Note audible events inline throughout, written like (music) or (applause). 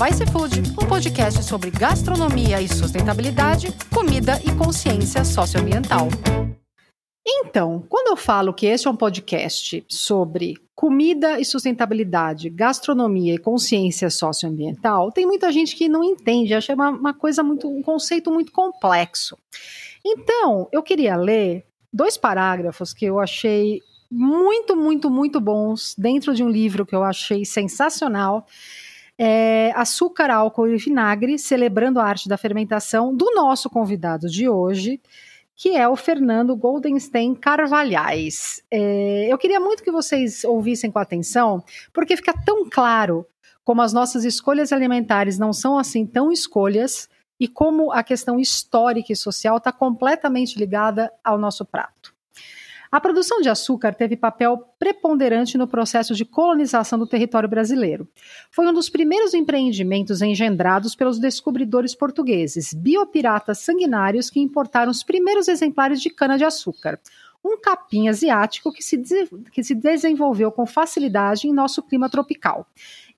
Vice Food, um podcast sobre gastronomia e sustentabilidade, comida e consciência socioambiental. Então, quando eu falo que este é um podcast sobre comida e sustentabilidade, gastronomia e consciência socioambiental, tem muita gente que não entende, acha uma, uma coisa muito, um conceito muito complexo. Então, eu queria ler dois parágrafos que eu achei muito, muito, muito bons dentro de um livro que eu achei sensacional. É, açúcar, álcool e vinagre, celebrando a arte da fermentação, do nosso convidado de hoje, que é o Fernando Goldenstein Carvalhais. É, eu queria muito que vocês ouvissem com atenção, porque fica tão claro como as nossas escolhas alimentares não são assim tão escolhas e como a questão histórica e social está completamente ligada ao nosso prato. A produção de açúcar teve papel preponderante no processo de colonização do território brasileiro. Foi um dos primeiros empreendimentos engendrados pelos descobridores portugueses, biopiratas sanguinários que importaram os primeiros exemplares de cana-de-açúcar, um capim asiático que se, que se desenvolveu com facilidade em nosso clima tropical.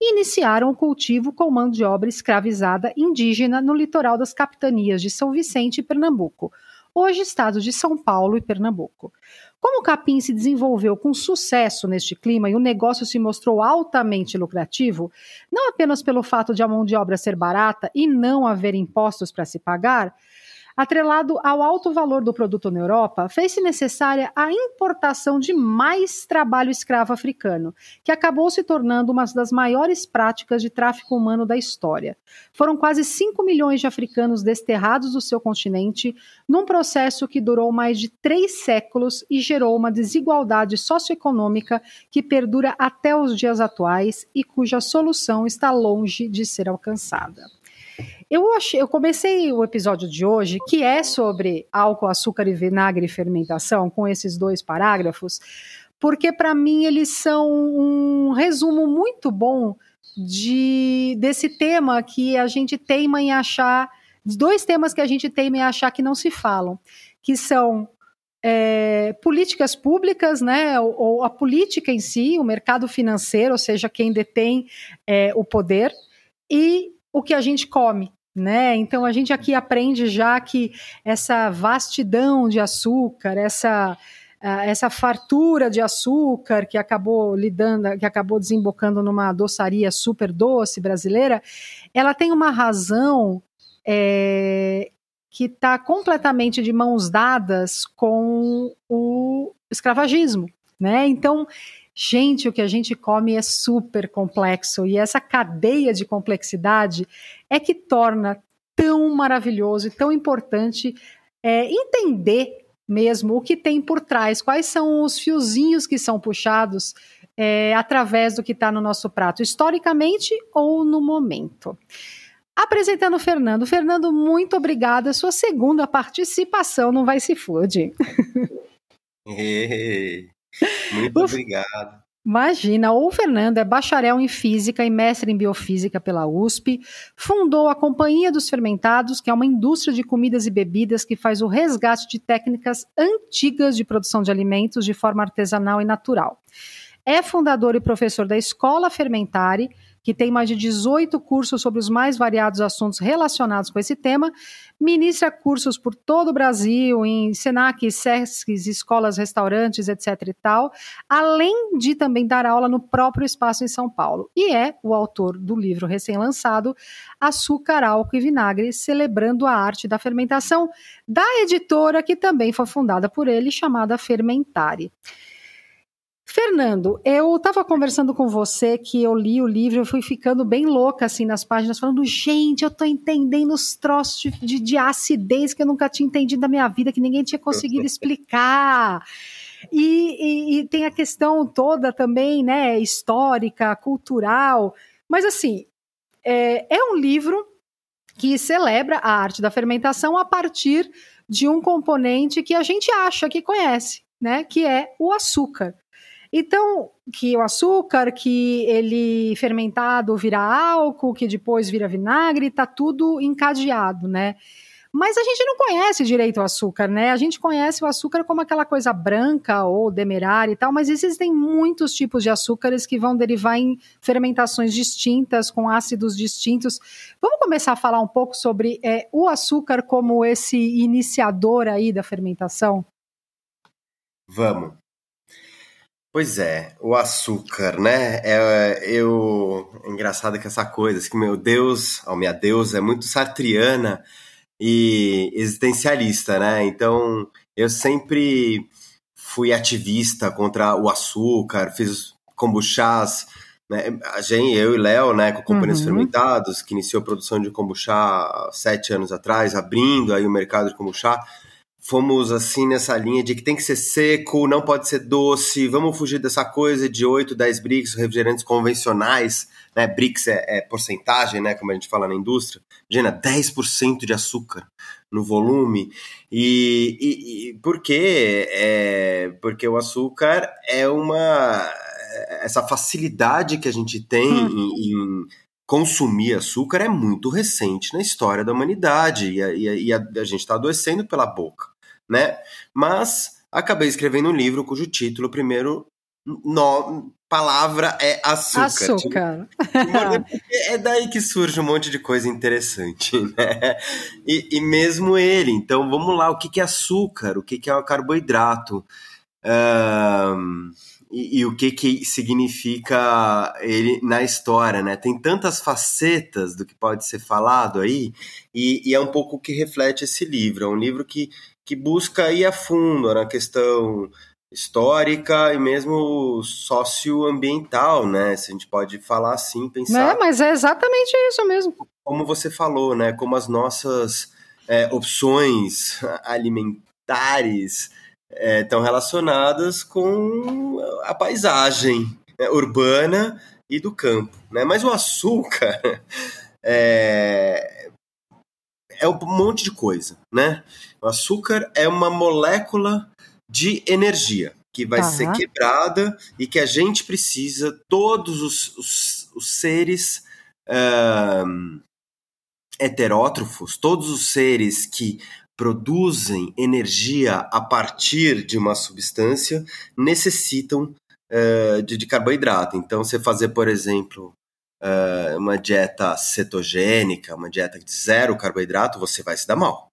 Iniciaram o cultivo com mão de obra escravizada indígena no litoral das capitanias de São Vicente e Pernambuco, hoje estados de São Paulo e Pernambuco. Como o capim se desenvolveu com sucesso neste clima e o negócio se mostrou altamente lucrativo, não apenas pelo fato de a mão de obra ser barata e não haver impostos para se pagar, atrelado ao alto valor do produto na Europa, fez-se necessária a importação de mais trabalho escravo africano, que acabou se tornando uma das maiores práticas de tráfico humano da história. Foram quase 5 milhões de africanos desterrados do seu continente, num processo que durou mais de três séculos e gerou uma desigualdade socioeconômica que perdura até os dias atuais e cuja solução está longe de ser alcançada. Eu, achei, eu comecei o episódio de hoje, que é sobre álcool, açúcar e vinagre e fermentação, com esses dois parágrafos, porque para mim eles são um resumo muito bom de desse tema que a gente teima em achar, dois temas que a gente teima em achar que não se falam, que são é, políticas públicas, né, ou, ou, a política em si, o mercado financeiro, ou seja, quem detém é, o poder, e o que a gente come, né? Então a gente aqui aprende já que essa vastidão de açúcar, essa essa fartura de açúcar que acabou lidando, que acabou desembocando numa doçaria super doce brasileira, ela tem uma razão é, que está completamente de mãos dadas com o escravagismo, né? Então Gente, o que a gente come é super complexo e essa cadeia de complexidade é que torna tão maravilhoso e tão importante é, entender mesmo o que tem por trás, quais são os fiozinhos que são puxados é, através do que está no nosso prato, historicamente ou no momento. Apresentando o Fernando. Fernando, muito obrigada. Sua segunda participação no Vice Food. Muito obrigado. Imagina, o Fernando é bacharel em física e mestre em biofísica pela USP, fundou a Companhia dos Fermentados, que é uma indústria de comidas e bebidas que faz o resgate de técnicas antigas de produção de alimentos de forma artesanal e natural. É fundador e professor da Escola Fermentare, que tem mais de 18 cursos sobre os mais variados assuntos relacionados com esse tema, ministra cursos por todo o Brasil, em Senac, SESCs, escolas, restaurantes, etc e tal, além de também dar aula no próprio espaço em São Paulo. E é o autor do livro recém-lançado Açúcar, Álcool e Vinagre, celebrando a arte da fermentação, da editora que também foi fundada por ele, chamada Fermentare. Fernando, eu estava conversando com você que eu li o livro, eu fui ficando bem louca assim nas páginas, falando, gente, eu estou entendendo os troços de, de, de, acidez que eu nunca tinha entendido na minha vida, que ninguém tinha conseguido (laughs) explicar. E, e, e tem a questão toda também, né, histórica, cultural. Mas assim, é, é um livro que celebra a arte da fermentação a partir de um componente que a gente acha que conhece, né, que é o açúcar. Então, que o açúcar, que ele fermentado vira álcool, que depois vira vinagre, está tudo encadeado, né? Mas a gente não conhece direito o açúcar, né? A gente conhece o açúcar como aquela coisa branca ou demerara e tal, mas existem muitos tipos de açúcares que vão derivar em fermentações distintas, com ácidos distintos. Vamos começar a falar um pouco sobre é, o açúcar como esse iniciador aí da fermentação? Vamos. Pois é, o açúcar, né? É, eu, é engraçado que essa coisa, assim, que meu Deus, oh, minha deusa, é muito sartriana e existencialista, né? Então, eu sempre fui ativista contra o açúcar, fiz kombuchás, né? A gente, eu e Léo, né, com Companhias uhum. Fermentados, que iniciou a produção de kombucha há sete anos atrás, abrindo aí o mercado de kombucha, fomos assim nessa linha de que tem que ser seco, não pode ser doce, vamos fugir dessa coisa de 8, 10 bricks, refrigerantes convencionais, né? Bricks é, é, porcentagem, né? Como a gente fala na indústria. Imagina, 10% de açúcar no volume. E, e, e por quê? É, porque o açúcar é uma. Essa facilidade que a gente tem hum. em, em consumir açúcar é muito recente na história da humanidade e a, e a, a gente está adoecendo pela boca, né? Mas acabei escrevendo um livro cujo título, primeiro no, palavra é açúcar. Açúcar. Tipo, é daí que surge um monte de coisa interessante, (laughs) né? E, e mesmo ele. Então vamos lá, o que, que é açúcar? O que, que é o carboidrato? Um, e, e, o que, que significa ele na história, né? Tem tantas facetas do que pode ser falado aí, e, e é um pouco o que reflete esse livro. É um livro que, que busca ir a fundo na questão histórica e mesmo socioambiental, né? Se a gente pode falar assim, pensar. É, mas é exatamente isso mesmo. Como você falou, né? Como as nossas é, opções alimentares estão é, relacionadas com a paisagem né, urbana e do campo. Né? Mas o açúcar (laughs) é, é um monte de coisa. Né? O açúcar é uma molécula de energia que vai tá. ser quebrada e que a gente precisa, todos os, os, os seres um, heterótrofos, todos os seres que produzem energia a partir de uma substância necessitam uh, de, de, carboidrato. Então, você fazer, por exemplo, uh, uma dieta cetogênica, uma dieta de zero carboidrato, você vai se dar mal.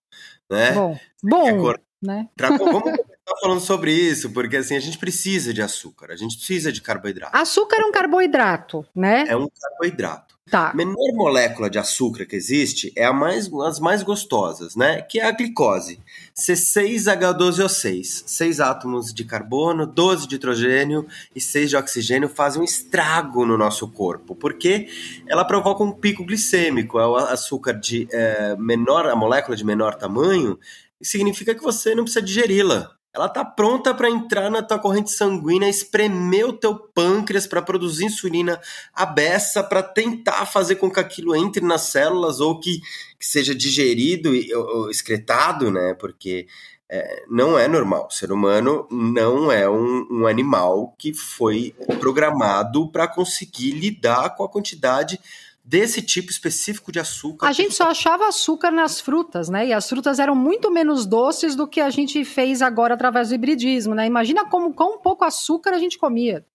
Né? Bom, bom né? Pra, vamos começar falando sobre isso, porque assim, a gente precisa de açúcar, a gente precisa de carboidrato. Açúcar é um carboidrato, né? É um carboidrato. Tá. A menor molécula de açúcar que existe é a mais, as mais gostosas, né? Que é a glicose. C6H12O6. Seis átomos de carbono, 12 de hidrogênio e 6 de oxigênio fazem um estrago no nosso corpo, porque ela provoca um pico glicêmico. É o açúcar de é, menor, a molécula de menor tamanho, significa que você não precisa digeri-la ela tá pronta para entrar na tua corrente sanguínea, espremer o teu pâncreas para produzir insulina a beça para tentar fazer com que aquilo entre nas células ou que, que seja digerido e ou, excretado, né? Porque é, não é normal. O ser humano não é um, um animal que foi programado para conseguir lidar com a quantidade desse tipo específico de açúcar. A gente só achava açúcar nas frutas, né? E as frutas eram muito menos doces do que a gente fez agora através do hibridismo, né? Imagina como com pouco açúcar a gente comia.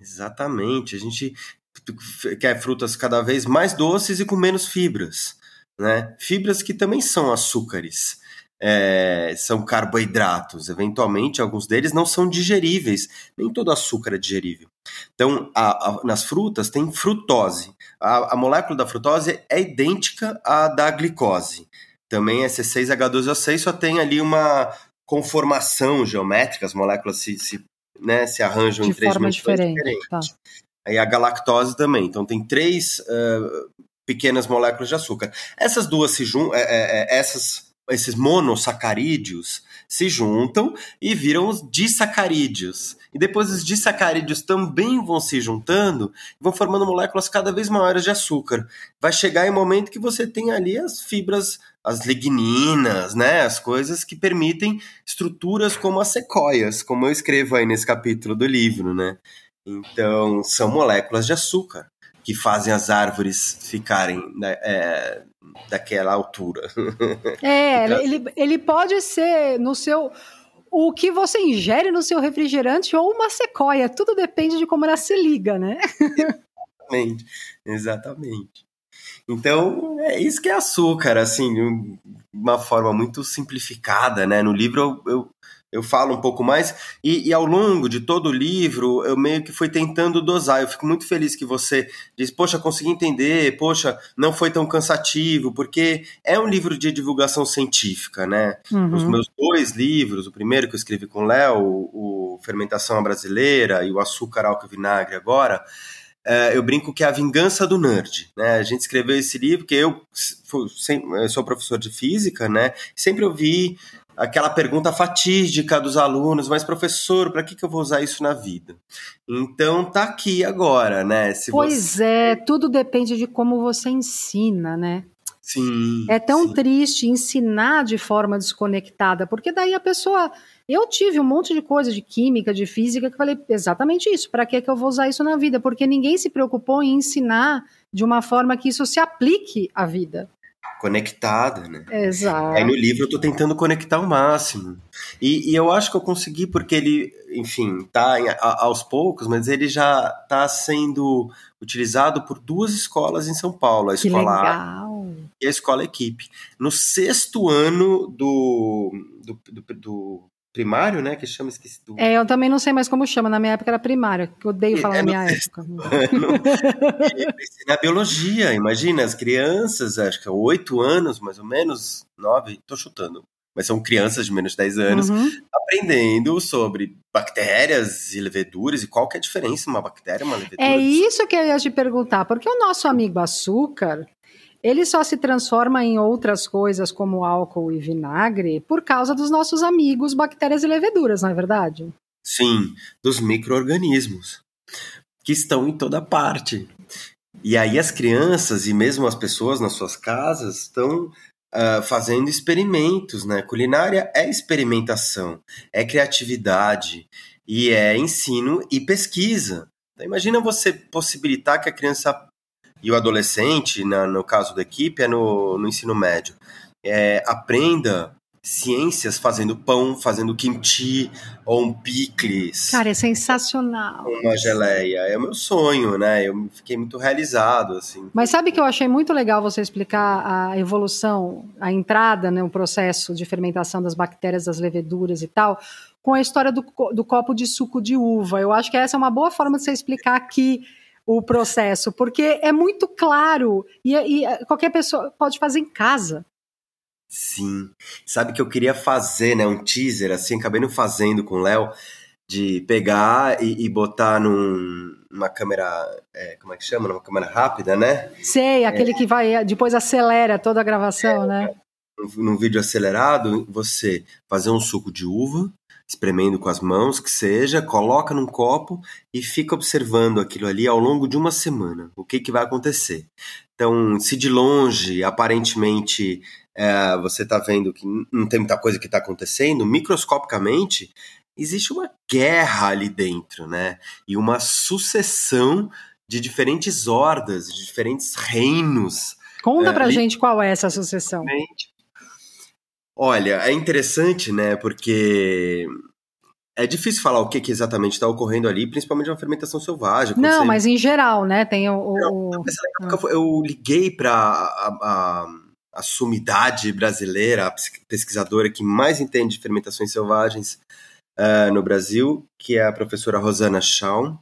Exatamente. A gente quer frutas cada vez mais doces e com menos fibras, né? Fibras que também são açúcares é, são carboidratos. Eventualmente, alguns deles não são digeríveis. Nem todo açúcar é digerível. Então, a, a, nas frutas tem frutose. A, a, molécula da frutose é idêntica à da glicose. Também é C6H12O6, só tem ali uma conformação geométrica, as moléculas se, se, né, se arranjam De em três dimensões diferente, diferentes. Tá. Aí a galactose também. Então tem três uh, pequenas moléculas de açúcar. Essas duas se juntam, é, é, é, essas esses monossacarídeos se juntam e viram os disacarídeos. E depois os disacarídeos também vão se juntando e vão formando moléculas cada vez maiores de açúcar. Vai chegar em um momento que você tem ali as fibras, as ligninas, né, as coisas que permitem estruturas como as sequoias, como eu escrevo aí nesse capítulo do livro, né? Então, são moléculas de açúcar que fazem as árvores ficarem né, é, daquela altura. (laughs) É, (laughs) então, ele, ele pode ser no seu o que você ingere no seu refrigerante ou uma sequoia, tudo depende de como ela se liga, né? Exatamente, exatamente. Então, é isso que é açúcar, assim, de uma forma muito simplificada, né? No livro eu, eu, eu falo um pouco mais, e, e, ao longo de todo o livro eu meio que fui tentando dosar. Eu fico muito feliz que você diz, poxa, consegui entender, poxa, não foi tão cansativo, porque é um livro de divulgação científica, né? Uhum. Os meus dois livros, o primeiro que eu escrevi com o Léo, o Fermentação Brasileira e o Açúcar, Álcool e Vinagre agora, é, eu brinco que é a vingança do nerd, né? A gente escreveu esse livro porque eu, eu sou professor de física, né? Sempre ouvi aquela pergunta fatídica dos alunos, mas professor, para que, que eu vou usar isso na vida? Então tá aqui agora, né? Se pois você... é, tudo depende de como você ensina, né? Sim. É tão sim. triste ensinar de forma desconectada, porque daí a pessoa eu tive um monte de coisa de química, de física, que falei exatamente isso. Para que, que eu vou usar isso na vida? Porque ninguém se preocupou em ensinar de uma forma que isso se aplique à vida. Conectada, né? Exato. Aí no livro eu tô tentando conectar ao máximo. E, e eu acho que eu consegui porque ele, enfim, tá em, a, aos poucos, mas ele já tá sendo utilizado por duas escolas em São Paulo. A que escola legal. A e a escola Equipe. No sexto ano do, do, do, do primário, né? Que chama esqueci do... É, eu também não sei mais como chama. Na minha época era primário, que eu odeio falar é, na minha época. (laughs) na biologia, imagina, as crianças, acho que é oito anos, mais ou menos, nove, tô chutando. Mas são crianças de menos de 10 anos uhum. aprendendo sobre bactérias e leveduras e qual que é a diferença uma bactéria e uma levedura. É isso que eu ia te perguntar, porque o nosso amigo açúcar, ele só se transforma em outras coisas como álcool e vinagre por causa dos nossos amigos bactérias e leveduras, não é verdade? Sim, dos micro-organismos que estão em toda parte. E aí as crianças e mesmo as pessoas nas suas casas estão uh, fazendo experimentos, né? Culinária é experimentação, é criatividade e é ensino e pesquisa. Então, imagina você possibilitar que a criança e o adolescente, na, no caso da equipe, é no, no ensino médio, é, aprenda ciências fazendo pão, fazendo kimchi ou um picles. Cara, é sensacional. Uma geleia. É o meu sonho, né? Eu fiquei muito realizado, assim. Mas sabe que eu achei muito legal você explicar a evolução, a entrada, né, o processo de fermentação das bactérias, das leveduras e tal, com a história do, do copo de suco de uva. Eu acho que essa é uma boa forma de você explicar aqui o processo, porque é muito claro e, e qualquer pessoa pode fazer em casa. Sim. Sabe que eu queria fazer, né, um teaser, assim, acabei não fazendo com o Léo, de pegar e, e botar num, numa câmera, é, como é que chama? Numa câmera rápida, né? Sei, aquele é. que vai, depois acelera toda a gravação, é, né? Num, num vídeo acelerado, você fazer um suco de uva, espremendo com as mãos, que seja, coloca num copo e fica observando aquilo ali ao longo de uma semana. O que, que vai acontecer? Então, se de longe, aparentemente, é, você está vendo que não tem muita coisa que está acontecendo, microscopicamente, existe uma guerra ali dentro, né? E uma sucessão de diferentes hordas, de diferentes reinos. Conta é, pra ali... gente qual é essa sucessão. Olha, é interessante, né? Porque é difícil falar o que, que exatamente está ocorrendo ali, principalmente uma fermentação selvagem. Não, você... mas em geral, né? Tem o. Não, ah. Eu liguei para a, a, a, sumidade brasileira, a pesquisadora que mais entende de fermentações selvagens uh, no Brasil, que é a professora Rosana Schaum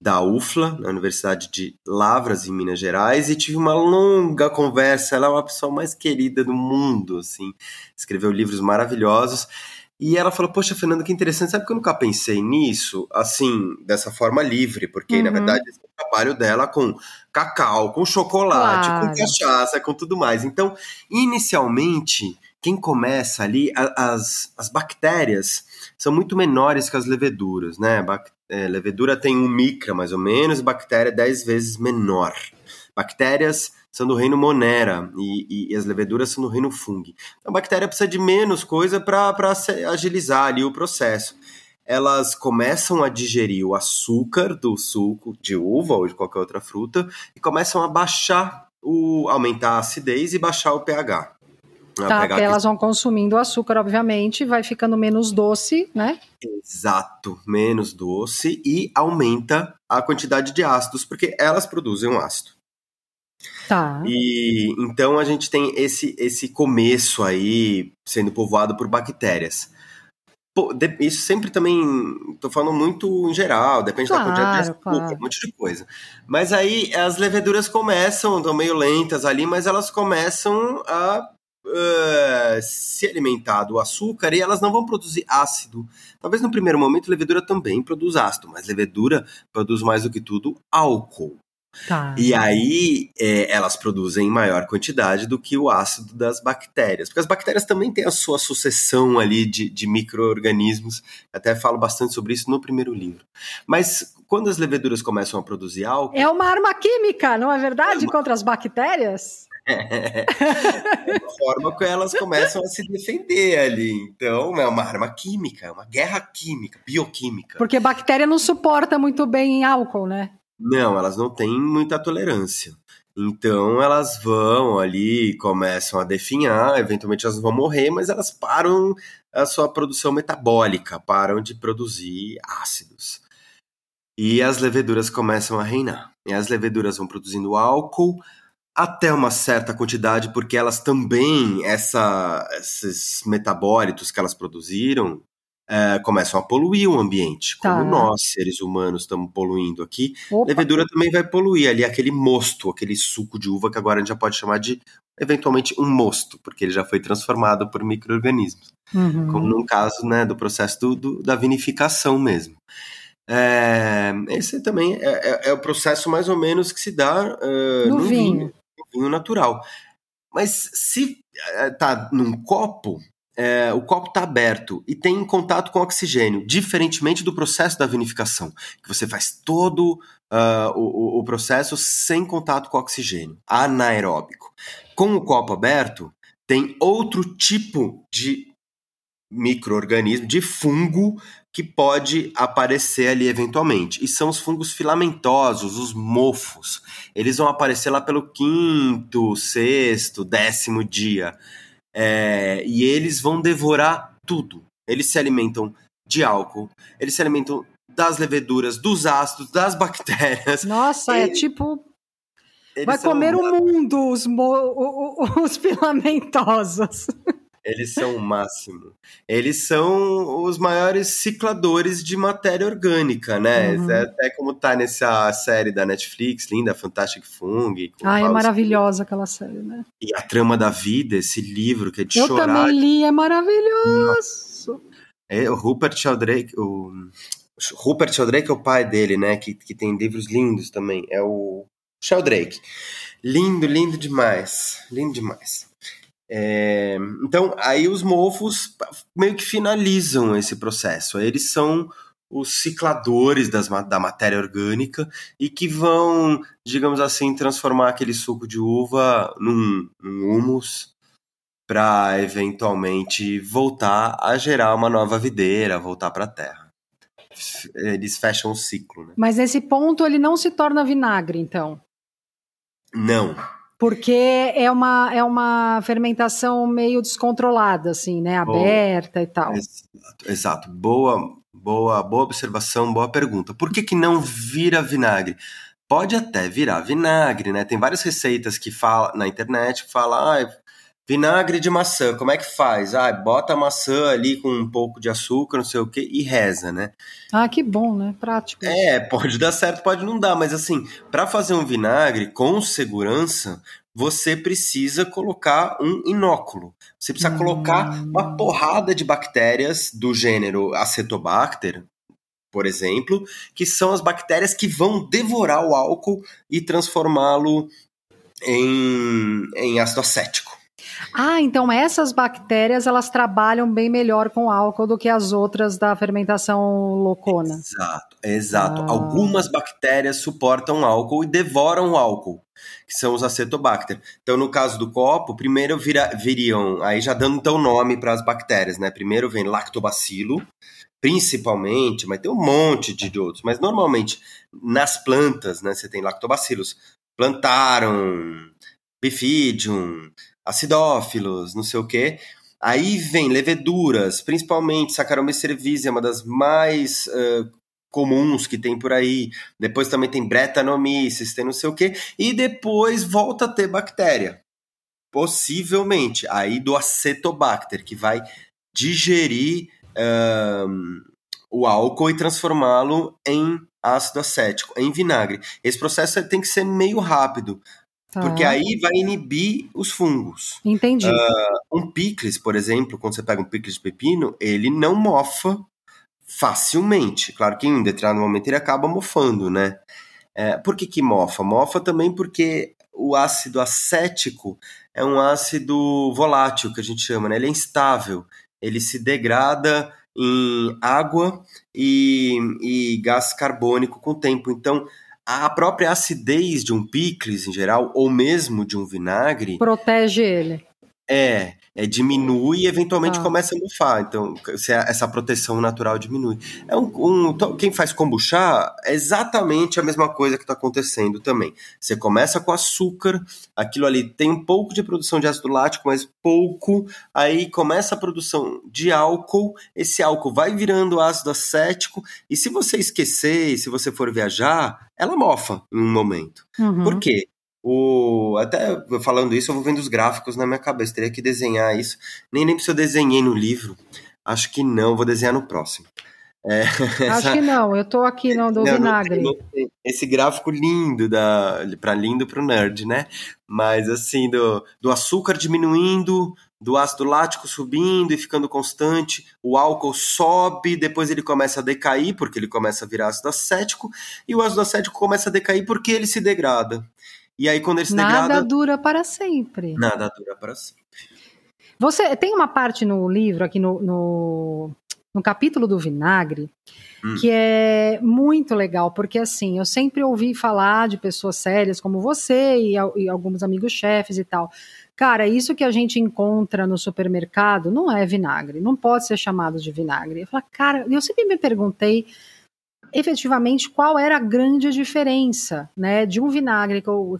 da UFLA, na Universidade de Lavras, em Minas Gerais, e tive uma longa conversa. Ela é uma pessoa mais querida do mundo, assim, escreveu livros maravilhosos. E ela falou: Poxa, Fernando, que interessante. Sabe que eu nunca pensei nisso, assim, dessa forma livre, porque uhum. na verdade esse é o trabalho dela com cacau, com chocolate, claro. com cachaça, com tudo mais. Então, inicialmente, quem começa ali, as, as bactérias são muito menores que as leveduras, né? É, levedura tem um micra, mais ou menos, bactéria dez vezes menor. Bactérias são do reino Monera e, e, e, as leveduras são do reino Fungi. Então, a bactéria precisa de menos coisa para agilizar ali o processo. Elas começam a digerir o açúcar do suco de uva ou de qualquer outra fruta e começam a baixar o, aumentar a acidez e baixar o pH. Tá, porque elas vão consumindo o açúcar, obviamente, vai ficando menos doce, né? Exato, menos doce e aumenta a quantidade de ácidos, porque elas produzem um ácido. Tá. E então a gente tem esse, esse começo aí sendo povoado por bactérias. Pô, de, isso sempre também, tô falando muito em geral, depende claro, da quantidade de açúcar, claro. um monte de coisa. Mas aí as leveduras começam, estão meio lentas ali, mas elas começam a Uh, se alimentar do açúcar e elas não vão produzir ácido. Talvez no primeiro momento levedura também produz ácido, mas levedura produz mais do que tudo álcool. Tá. E aí é, elas produzem em maior quantidade do que o ácido das bactérias. Porque as bactérias também têm a sua sucessão ali de, de micro-organismos. Até falo bastante sobre isso no primeiro livro. Mas quando as leveduras começam a produzir álcool. É uma arma química, não é verdade? É uma... Contra as bactérias? É, é uma forma que elas começam a se defender ali. Então, é uma arma química, é uma guerra química, bioquímica. Porque bactéria não suporta muito bem álcool, né? Não, elas não têm muita tolerância. Então elas vão ali, começam a definhar, eventualmente elas vão morrer, mas elas param a sua produção metabólica, param de produzir ácidos. E as leveduras começam a reinar. E as leveduras vão produzindo álcool até uma certa quantidade, porque elas também, essa, esses metabólitos que elas produziram, é, começam a poluir o ambiente, como Tá. nós, seres humanos, estamos poluindo aqui. Opa. Levedura também vai poluir ali aquele mosto, aquele suco de uva que agora a gente já pode chamar de, eventualmente, um mosto, porque ele já foi transformado por micro-organismos. Uhum. Como no caso né, do processo do, do- da vinificação mesmo. É, esse também é, é- é o processo mais ou menos que se dá é, No no vinho. no vinho natural. Mas se é, tá num copo, é, o copo está aberto e tem contato com oxigênio, diferentemente do processo da vinificação, que você faz todo o, o- o processo sem contato com oxigênio, anaeróbico. Com o copo aberto, tem outro tipo de microorganismo, de fungo que pode aparecer ali eventualmente. E são os fungos filamentosos, os mofos. Eles vão aparecer lá pelo quinto, sexto, décimo dia. É, e eles vão devorar tudo. Eles se alimentam de álcool, eles se alimentam das leveduras, dos ácidos, das bactérias. Nossa, é tipo. Eles Vai comer o mundo, os, mo- os (laughs) filamentosos. Eles são o máximo. Eles são os maiores cicladores de matéria orgânica, né? Uhum. É Até como tá nessa série da Netflix, linda, Fantastic Fung. Ai, é maravilhosa aquela série, né? E a trama da vida, esse livro que é de Eu chorar. também li, é maravilhoso. É, o Rupert Sheldrake, o Rupert Sheldrake é o pai dele, né? Que, que tem livros lindos também. É o Sheldrake. Lindo, lindo demais. Lindo demais. É, então, aí os mofos meio que finalizam esse processo. Eles são os cicladores das, da matéria orgânica e que vão, digamos assim, transformar aquele suco de uva num, num humus para eventualmente voltar a gerar uma nova videira, voltar para a terra. Eles fecham o ciclo, né? Mas nesse ponto ele não se torna vinagre, então. Não, Porque é uma, é uma fermentação meio descontrolada, assim, né? Aberta e tal. Exato, exato. Boa, boa, boa observação, boa pergunta. Por que, que não vira vinagre? Pode até virar vinagre, né? Tem várias receitas que fala na internet que fala, ah, vinagre de maçã, como é que faz? Ah, bota a maçã ali com um pouco de açúcar, não sei o que, e reza, né? Ah, que bom, né? Prático. É, pode dar certo, pode não dar, mas assim, para fazer um vinagre com segurança, você precisa colocar um inóculo. Você precisa Hum. colocar uma porrada de bactérias do gênero Acetobacter, por exemplo, que são as bactérias que vão devorar o álcool e transformá-lo em, em ácido acético. Ah, então essas bactérias elas trabalham bem melhor com álcool do que as outras da fermentação loucona. Exato, exato. Ah. Algumas bactérias suportam álcool e devoram o álcool, que são os acetobacter. Então, no caso do copo, primeiro vira- viriam, aí já dando então nome para as bactérias, né? Primeiro vem lactobacilo, principalmente, mas tem um monte de outros, mas normalmente nas plantas, né, você tem lactobacilos. Plantaram, Bifidium, acidófilos, não sei o quê. Aí vem leveduras, principalmente Saccharomyces cerevisiae, é uma das mais uh, comuns que tem por aí. Depois também tem Brettanomyces, tem não sei o quê. E depois volta a ter bactéria. Possivelmente. Aí do acetobacter, que vai digerir um, o álcool e transformá-lo em ácido acético, em vinagre. Esse processo tem que ser meio rápido, Tá. Porque aí vai inibir os fungos. Entendi. Uh, um picles, por exemplo, quando você pega um picles de pepino, ele não mofa facilmente. Claro que em determinado momento ele acaba mofando, né? É, por que, que mofa? Mofa também porque o ácido acético é um ácido volátil, que a gente chama, né? Ele é instável. Ele se degrada em água e, e gás carbônico com o tempo. Então, a própria acidez de um picles em geral, ou mesmo de um vinagre. Protege ele. É, é, diminui e eventualmente ah. começa a mofar. Então, essa proteção natural diminui. É um, um, quem faz kombucha é exatamente a mesma coisa que está acontecendo também. Você começa com açúcar, aquilo ali tem um pouco de produção de ácido lático, mas pouco. Aí começa a produção de álcool, esse álcool vai virando ácido acético, e se você esquecer, se você for viajar, ela mofa em um momento. Uhum. Por quê? O, até falando isso, eu vou vendo os gráficos na minha cabeça. Teria que desenhar isso. Nem lembro se eu desenhei no livro. Acho que não, vou desenhar no próximo. É, (laughs) Acho que não, eu tô aqui no do não, vinagre. Não esse gráfico lindo da para lindo pro nerd, né? Mas assim, do, do açúcar diminuindo, do ácido lático subindo e ficando constante, o álcool sobe, depois ele começa a decair porque ele começa a virar ácido acético, e o ácido acético começa a decair porque ele se degrada. E aí, quando ele se nada degrada. Nada dura para sempre. Nada dura para sempre. Você tem uma parte no livro, aqui no, no, no capítulo do vinagre, hum. que é muito legal, porque assim, eu sempre ouvi falar de pessoas sérias como você e, e alguns amigos chefes e tal. Cara, isso que a gente encontra no supermercado não é vinagre, não pode ser chamado de vinagre. Eu falo, cara, eu sempre me perguntei efetivamente qual era a grande diferença né, de um vinagre. Que eu,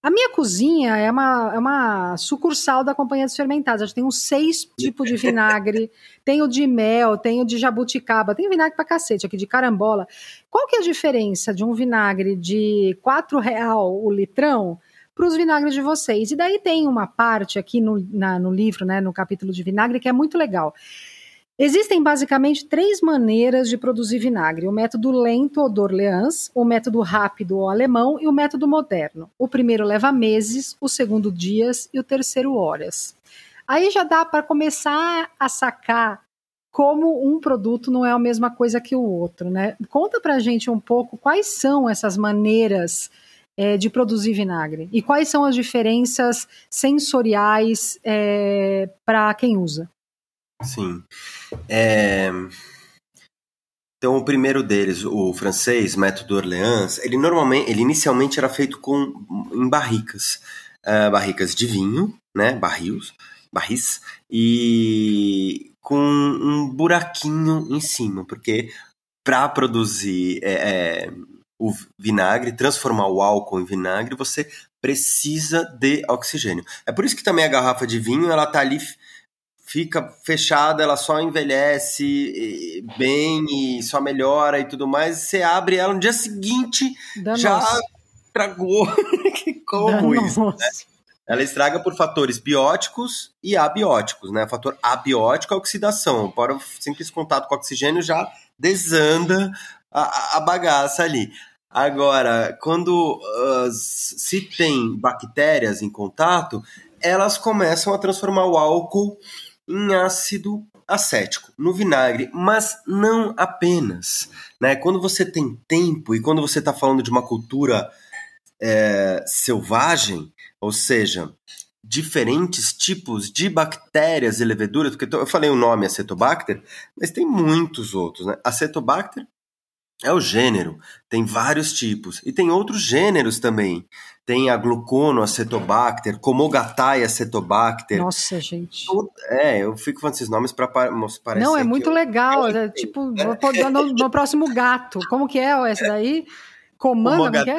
a minha cozinha é uma, é uma sucursal da Companhia dos Fermentados. A gente tem uns seis tipos de vinagre. (laughs) tem o de mel, tem o de jabuticaba, tem vinagre pra cacete aqui, de carambola. Qual que é a diferença de um vinagre de quatro real o litrão para os vinagres de vocês? E daí tem uma parte aqui no, na, no livro, né, no capítulo de vinagre, que é muito legal. Existem basicamente três maneiras de produzir vinagre: o método lento ou d'Orleans, o método rápido ou alemão e o método moderno. O primeiro leva meses, o segundo dias e o terceiro horas. Aí já dá para começar a sacar como um produto não é a mesma coisa que o outro, né? Conta pra gente um pouco quais são essas maneiras é, de produzir vinagre e quais são as diferenças sensoriais é, para quem usa. Sim. É... Então, o primeiro deles, o francês, método Orleans, ele normalmente, ele inicialmente era feito com em barricas, uh, barricas de vinho, né, barris, barris, e com um buraquinho em cima, porque para produzir é, é, o vinagre, transformar o álcool em vinagre, você precisa de oxigênio. É por isso que também a garrafa de vinho ela tá ali fica fechada, ela só envelhece bem e só melhora e tudo mais. Você abre ela no dia seguinte, já estragou. (laughs) Como isso? Né? Ela estraga por fatores bióticos e abióticos, né? O fator abiótico é a oxidação. Para simples contato com oxigênio já desanda a, a bagaça ali. Agora, quando uh, se tem bactérias em contato, elas começam a transformar o álcool em ácido acético, no vinagre, mas não apenas. Né? Quando você tem tempo e quando você está falando de uma cultura é, selvagem, ou seja, diferentes tipos de bactérias e leveduras, porque eu falei o nome acetobacter, mas tem muitos outros. Né? Acetobacter é o gênero, tem vários tipos. E tem outros gêneros também. Tem a gluconoacetobacter, Comogatai acetobacter. Nossa, gente. É, eu fico falando esses nomes para parecer. Não, é muito eu... legal. É, tipo, vou no, no, próximo gato. Como que é essa daí? Comanda, como que é?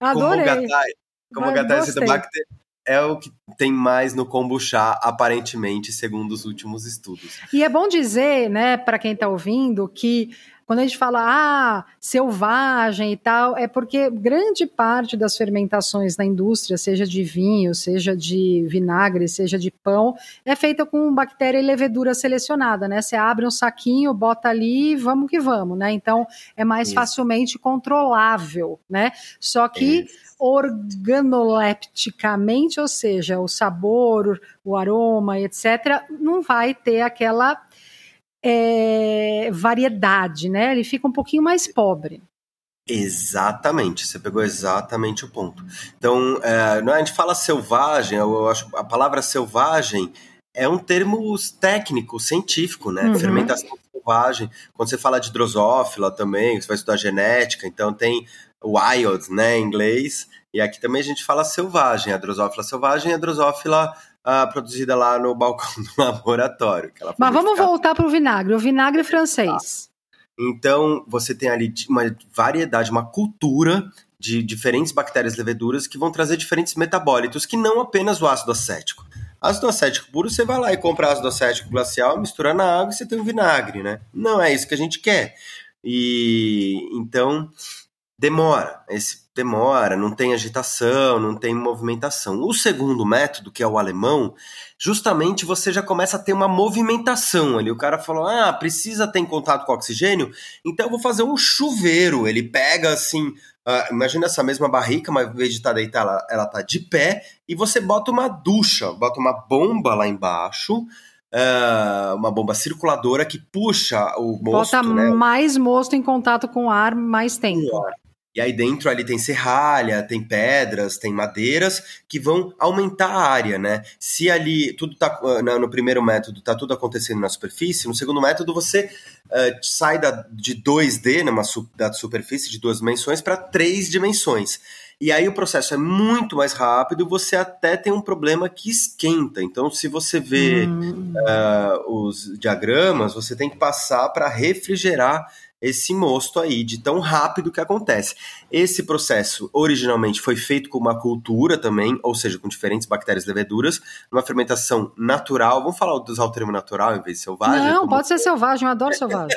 Adorei. Comogatai. como a Bacter é o que tem mais no kombucha, aparentemente, segundo os últimos estudos. E é bom dizer, né, para quem está ouvindo, que quando a gente fala, ah, selvagem e tal, é porque grande parte das fermentações na indústria, seja de vinho, seja de vinagre, seja de pão, é feita com bactéria e levedura selecionada, né? Você abre um saquinho, bota ali, vamos que vamos, né? Então é mais Isso. facilmente controlável, né? Só que Isso organolepticamente, ou seja, o sabor, o aroma, etc., não vai ter aquela é, variedade, né? Ele fica um pouquinho mais pobre. Exatamente, você pegou exatamente o ponto. Então, é, a gente fala selvagem, eu acho a palavra selvagem é um termo técnico, científico, né? Uhum. Fermentação selvagem. Quando você fala de drosófila também, você vai estudar genética, então tem wild, né, em inglês, e aqui também a gente fala selvagem, a drosófila selvagem e a drosófila uh, produzida lá no balcão do (laughs) laboratório. Mas vamos voltar para o vinagre, o vinagre francês. Então, você tem ali uma variedade, uma cultura de diferentes bactérias leveduras que vão trazer diferentes metabólitos, que não apenas o ácido acético. Ácido acético puro, você vai lá e compra ácido acético glacial, mistura na água e você tem um vinagre, né? Não é isso que a gente quer. E então demora. Esse demora, não tem agitação, não tem movimentação. O segundo método, que é o alemão, justamente você já começa a ter uma movimentação ali. O cara falou: ah, precisa ter contato com oxigênio, então eu vou fazer um chuveiro. Ele pega assim. Uh, imagina essa mesma barrica, mas ao invés de estar tá deitada, ela, ela tá de pé, e você bota uma ducha, bota uma bomba lá embaixo, Uh, uma bomba circuladora que puxa o mosto. Bota né? mais mosto em contato com o ar mais tempo. E aí dentro ali tem serralha, tem pedras, tem madeiras que vão aumentar a área, né? Se ali tudo tá no primeiro método tá tudo acontecendo na superfície, no segundo método você uh, sai da, de 2D, numa da superfície de duas dimensões para três dimensões. E aí o processo é muito mais rápido, você até tem um problema que esquenta. Então, se você vê hum. uh, os diagramas, você tem que passar para refrigerar esse mosto aí de tão rápido que acontece. Esse processo originalmente foi feito com uma cultura também, ou seja, com diferentes bactérias leveduras, uma fermentação natural. Vamos falar de usar o termo natural em vez de selvagem? Não, pode ser (laughs) selvagem, eu adoro selvagem.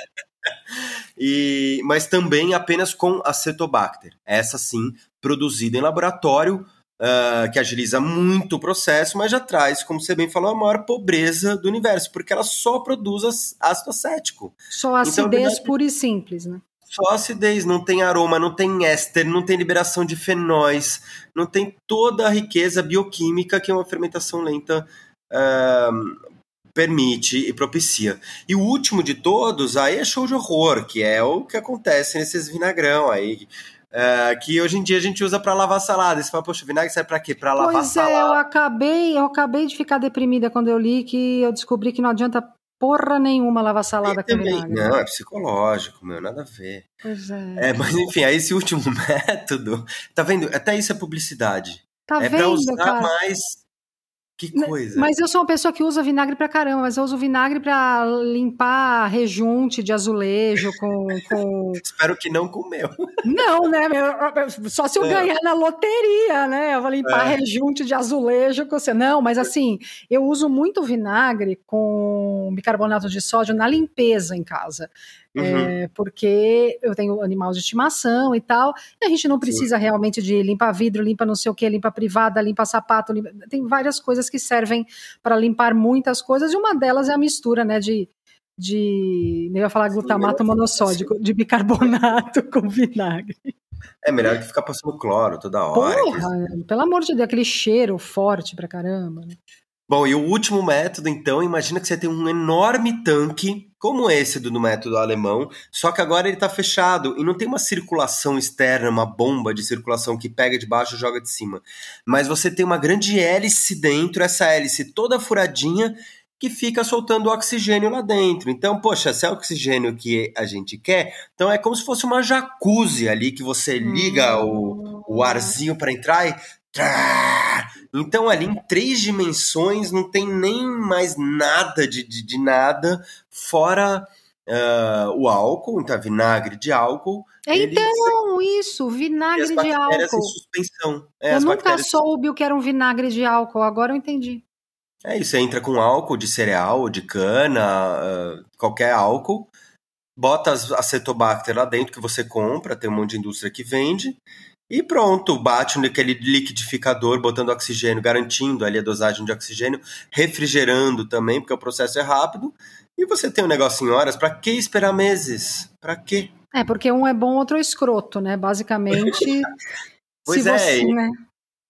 e, mas também apenas com acetobacter. Essa sim, produzida em laboratório uh, que agiliza muito o processo, mas já traz, como você bem falou, a maior pobreza do universo, porque ela só produz ácido acético. Só então, acidez então, pura e simples, né? Só acidez, não tem aroma, não tem éster, não tem liberação de fenóis, não tem toda a riqueza bioquímica que uma fermentação lenta uh, permite e propicia. E o último de todos, aí é show de horror, que é o que acontece nesses vinagrão aí, é, que hoje em dia a gente usa para lavar salada. E você fala, poxa, vinagre serve para quê? Para lavar pois salada. Pois é, eu acabei, eu acabei de ficar deprimida quando eu li que eu descobri que não adianta porra nenhuma lavar salada com vinagre. Não, é psicológico, meu, nada a ver. Pois é. é mas enfim, aí esse último (laughs) método, tá vendo? Até isso é publicidade. Tá é vendo, pra usar cara? mais que coisa. Mas eu sou uma pessoa que usa vinagre pra caramba, mas eu uso vinagre pra limpar rejunte de azulejo com. (laughs) com... Espero que não com o meu. Não, né? Só se eu é. ganhar na loteria, né? Eu vou limpar é. rejunte de azulejo com você. Não, mas assim, eu uso muito vinagre com bicarbonato de sódio na limpeza em casa. Uhum. É, porque eu tenho animal de estimação e tal, e a gente não precisa Sim. realmente de limpar vidro, limpa não sei o que, limpa privada, limpa sapato, limpa... tem várias coisas que servem para limpar muitas coisas, e uma delas é a mistura, né, de de, nem ia falar glutamato monossódico, de bicarbonato (laughs) com vinagre. É melhor que ficar passando cloro toda hora. Porra, que... pelo amor de Deus, aquele cheiro forte pra caramba. Né? Bom, e o último método, então, imagina que você tem um enorme tanque, como esse do método alemão, só que agora ele está fechado e não tem uma circulação externa, uma bomba de circulação que pega de baixo e joga de cima. Mas você tem uma grande hélice dentro, essa hélice toda furadinha, que fica soltando oxigênio lá dentro. Então, poxa, se é oxigênio que a gente quer, então é como se fosse uma jacuzzi ali que você liga o, o arzinho para entrar e então, ali em três dimensões, não tem nem mais nada de, de, de nada, fora uh, o álcool, então vinagre de álcool. Então, isso, vinagre de álcool. Suspensão. É, eu nunca soube o que era um vinagre de álcool, agora eu entendi. É isso, você entra com álcool de cereal, de cana, uh, qualquer álcool, bota as acetobacter lá dentro que você compra, tem um monte de indústria que vende, e pronto, bate naquele liquidificador, botando oxigênio, garantindo ali a dosagem de oxigênio, refrigerando também, porque o processo é rápido, e você tem um negócio em horas, para que esperar meses? Para quê? É, porque um é bom, outro é escroto, né? Basicamente. (laughs) pois é. Você, né?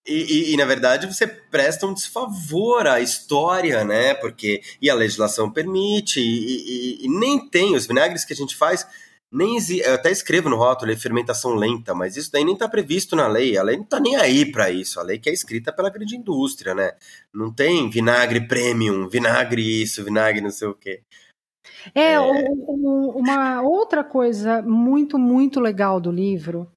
E, e, e, na verdade você presta um desfavor à história, né? Porque e a legislação permite e, e, nem tem os vinagres que a gente faz nem eu até escrevo no rótulo é fermentação lenta, mas isso daí nem está previsto na lei. A lei não está nem aí para isso. A lei que é escrita pela grande indústria, né? Não tem vinagre premium, vinagre isso, vinagre não sei o quê. É, é... uma outra coisa muito, muito legal do livro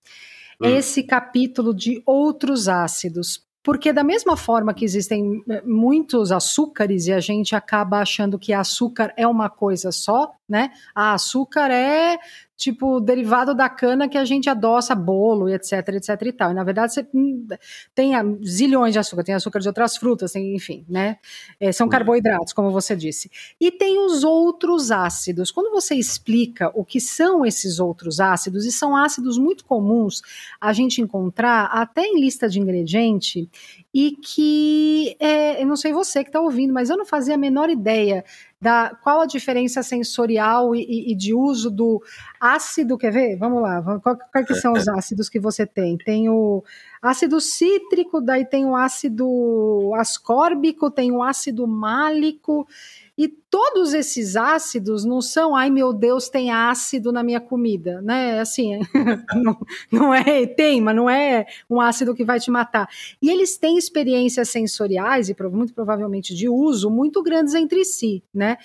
é hum. esse capítulo de outros ácidos. Porque da mesma forma que existem eh, muitos açúcares e a gente acaba achando que açúcar é uma coisa só, né? A açúcar é tipo derivado da cana que a gente adoça bolo e etc, etc e tal. E na verdade você hum, tem zilhões de açúcar, tem açúcar de outras frutas, tem, enfim, né? É, são uhum. carboidratos, como você disse. E tem os outros ácidos. Quando você explica o que são esses outros ácidos, e são ácidos muito comuns a gente encontrar até em lista de ingrediente, e que é, eu não sei você que está ouvindo, mas eu não fazia a menor ideia da qual a diferença sensorial e, e, de uso do ácido, quer ver? Vamos lá, qual, qual que são os (laughs) ácidos que você tem? Tem o ácido cítrico, daí tem o ácido ascórbico, tem o ácido málico, e todos esses ácidos não são, ai meu Deus, tem ácido na minha comida, né? Assim, (laughs) não, não é, tem, mas não é um ácido que vai te matar. E eles têm experiências sensoriais e muito provavelmente de uso muito grandes entre si, né?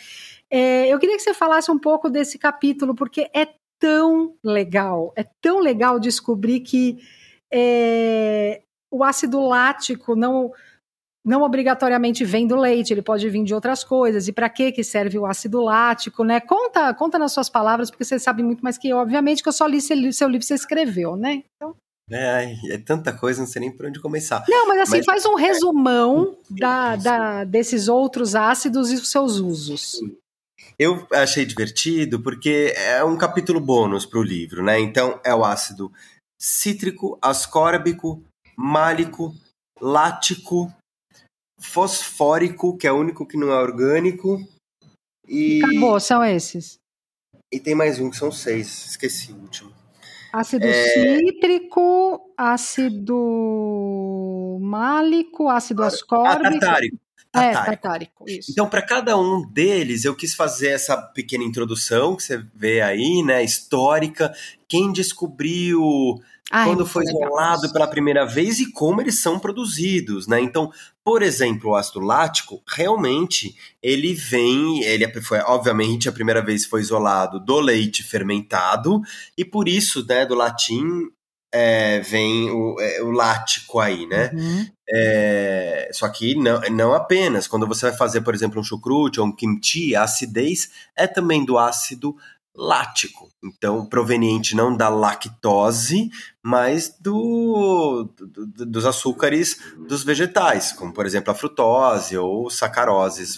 É, eu queria que você falasse um pouco desse capítulo, porque é tão legal, é tão legal descobrir que é, o ácido lático não não obrigatoriamente vem do leite, ele pode vir de outras coisas. E para que que serve o ácido lático, né? Conta, conta nas suas palavras, porque você sabe muito mais que eu, obviamente, que eu só li seu, seu livro que você escreveu, né? Então... É, é tanta coisa, não sei nem por onde começar. Não, mas assim, mas... faz um resumão é, da, da, desses outros ácidos e os seus usos. Eu achei divertido porque é um capítulo bônus para o livro, né? Então é o ácido cítrico, ascórbico, málico, lático, fosfórico, que é o único que não é orgânico. E. Acabou, são esses. E tem mais um que são seis, esqueci o último. Ácido é... cítrico, ácido málico, ácido ascórbico. Tartárico. É, tartárico, isso. Então, para cada um deles, eu quis fazer essa pequena introdução que você vê aí, né, histórica, quem descobriu, Ai, quando foi isolado pela primeira vez e como eles são produzidos, né? Então, por exemplo, o ácido lático, realmente, ele vem, ele é, foi, obviamente, a primeira vez foi isolado do leite fermentado, e por isso, né, do latim é, vem o, é, o lático aí, né? Uhum. É, só que não, não apenas. Quando você vai fazer, por exemplo, um chucrute ou um kimchi, a acidez é também do ácido lático. Então, proveniente não da lactose, mas do, do, dos açúcares dos vegetais, como por exemplo a frutose ou sacaroses,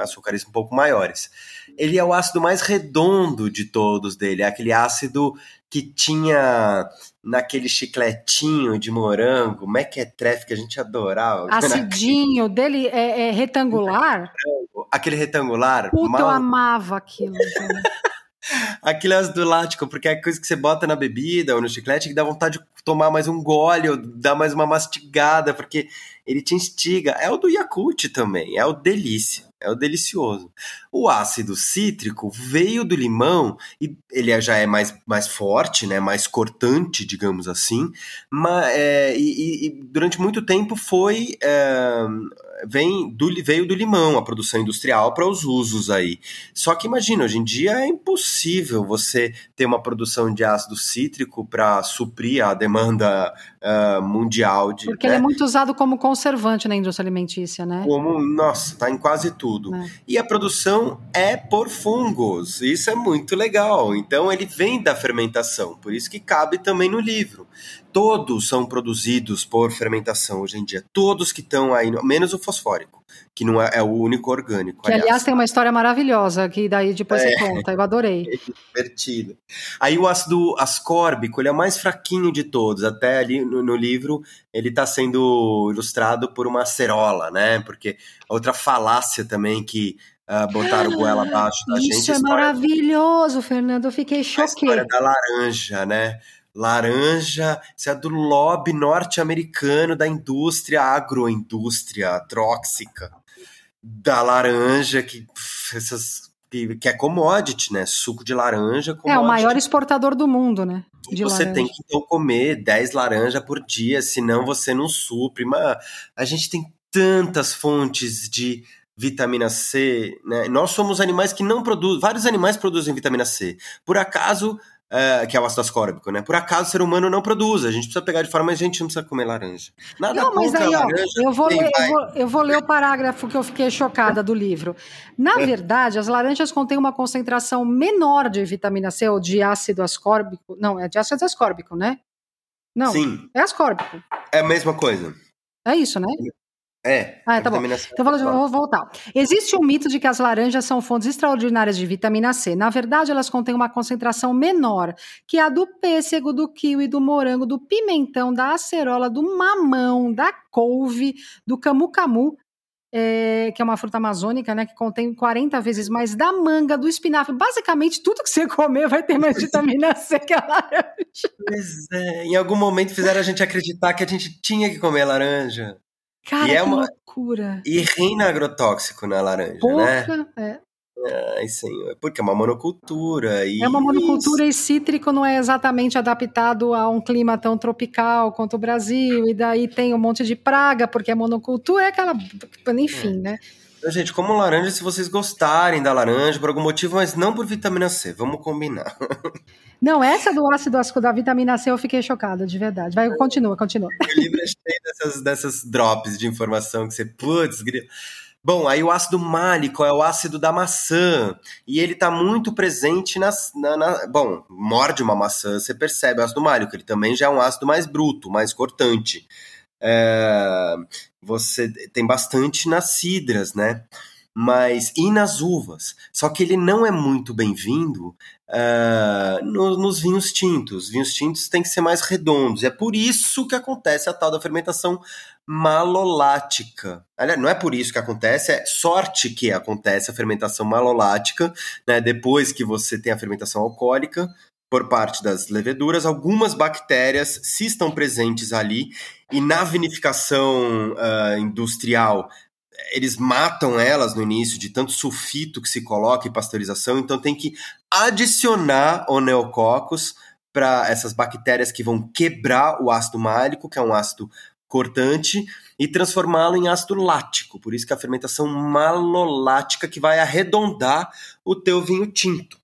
açúcares um pouco maiores. Ele é o ácido mais redondo de todos dele, é aquele ácido que tinha naquele chicletinho de morango, mequetrefe que a gente adorava. (laughs) Acidinho, dele é, é retangular? Aquele retangular. Puta, mal... eu amava aquilo. Aquilo é ácido lático, porque é coisa que você bota na bebida ou no chiclete que dá vontade de tomar mais um gole ou dar mais uma mastigada, porque ele te instiga. É o do Yakult também, é o delícia, é o delicioso. O ácido cítrico veio do limão e ele já é mais, mais forte, né, mais cortante, digamos assim, mas, é, e, e, durante muito tempo foi é, vem do, veio do limão, a produção industrial para os usos aí. Só que imagina, hoje em dia é impossível você ter uma produção de ácido cítrico para suprir a demanda uh, mundial de. Porque né? ele é muito usado como conservante na indústria alimentícia, né? Como, nossa, tá em quase tudo. É. E a produção é por fungos. Isso é muito legal. Então ele vem da fermentação, por isso que cabe também no livro. Todos são produzidos por fermentação hoje em dia. Todos que estão aí, menos o fosfórico, que não é, é o único orgânico. Que, aliás, aliás, tem uma história maravilhosa que daí depois é. você conta. Eu adorei. É (laughs) divertido. Aí o ácido ascórbico, ele é o mais fraquinho de todos. Até ali no, no livro, ele está sendo ilustrado por uma acerola, né? Porque outra falácia também que uh, botaram goela abaixo da Isso gente. Isso é maravilhoso, Fernando. Eu fiquei choquei. A história da laranja, né? Laranja, isso é do lobby norte-americano da indústria, agroindústria tóxica. Da laranja, que, essas, que, que é commodity, né? Suco de laranja. Commodity. É o maior exportador do mundo, né? De você laranja. tem que então comer 10 laranjas por dia, senão você não supre. Mas a gente tem tantas fontes de vitamina C, né? Nós somos animais que não produzem, vários animais produzem vitamina C. Por acaso, uh, que é o ácido ascórbico, né? Por acaso o ser humano não produz, a gente precisa pegar de forma, mas a gente não precisa comer laranja. Nada não, mas aí, ó, eu, vou ler, eu, vou, eu vou ler o parágrafo que eu fiquei chocada do livro. Na é. verdade, as laranjas contêm uma concentração menor de vitamina C ou de ácido ascórbico. Não, é de ácido ascórbico, né? Não, Sim. é ascórbico. É a mesma coisa. É isso, né? É. Ah, tá bom. Então vou voltar. Existe um mito de que as laranjas são fontes extraordinárias de vitamina C. Na verdade, elas contêm uma concentração menor que a do pêssego, do kiwi, do morango, do pimentão, da acerola, do mamão, da couve, do camu-camu, é, que é uma fruta amazônica, né, que contém 40 vezes mais da manga, do espinafre. Basicamente, tudo que você comer vai ter mais (laughs) vitamina C que a laranja. Pois é, em algum momento fizeram a gente acreditar que a gente tinha que comer laranja. Cara, e é uma loucura. E reina agrotóxico na laranja, Porra, né? É. Ai, senhor. Porque é uma monocultura. E... É uma monocultura e cítrico não é exatamente adaptado a um clima tão tropical quanto o Brasil. E daí tem um monte de praga, porque é monocultura, é aquela. Enfim, é. né? Então, gente, como laranja, se vocês gostarem da laranja por algum motivo, mas não por vitamina C, vamos combinar. (laughs) Não, essa do ácido asco da vitamina C eu fiquei chocada, de verdade. Vai, continua, continua. (laughs) O livro é cheio dessas, dessas drops de informação que você, putz, grita. Bom, aí o ácido málico é o ácido da maçã. E ele está muito presente nas, na, na, Bom, morde uma maçã, você percebe o ácido málico. Ele também já é um ácido mais bruto, mais cortante. É, você tem bastante nas cidras, né? Mas e nas uvas? Só que ele não é muito bem-vindo uh, no, nos vinhos tintos. Vinhos tintos têm que ser mais redondos. É por isso que acontece a tal da fermentação malolática. Aliás, não é por isso que acontece, é sorte que acontece a fermentação malolática, né? Depois que você tem a fermentação alcoólica, por parte das leveduras, algumas bactérias se estão presentes ali e na vinificação uh, industrial eles matam elas no início de tanto sulfito que se coloca em pasteurização, então tem que adicionar o neococos para essas bactérias que vão quebrar o ácido málico, que é um ácido cortante, e transformá-lo em ácido lático. Por isso que a fermentação malolática que vai arredondar o teu vinho tinto.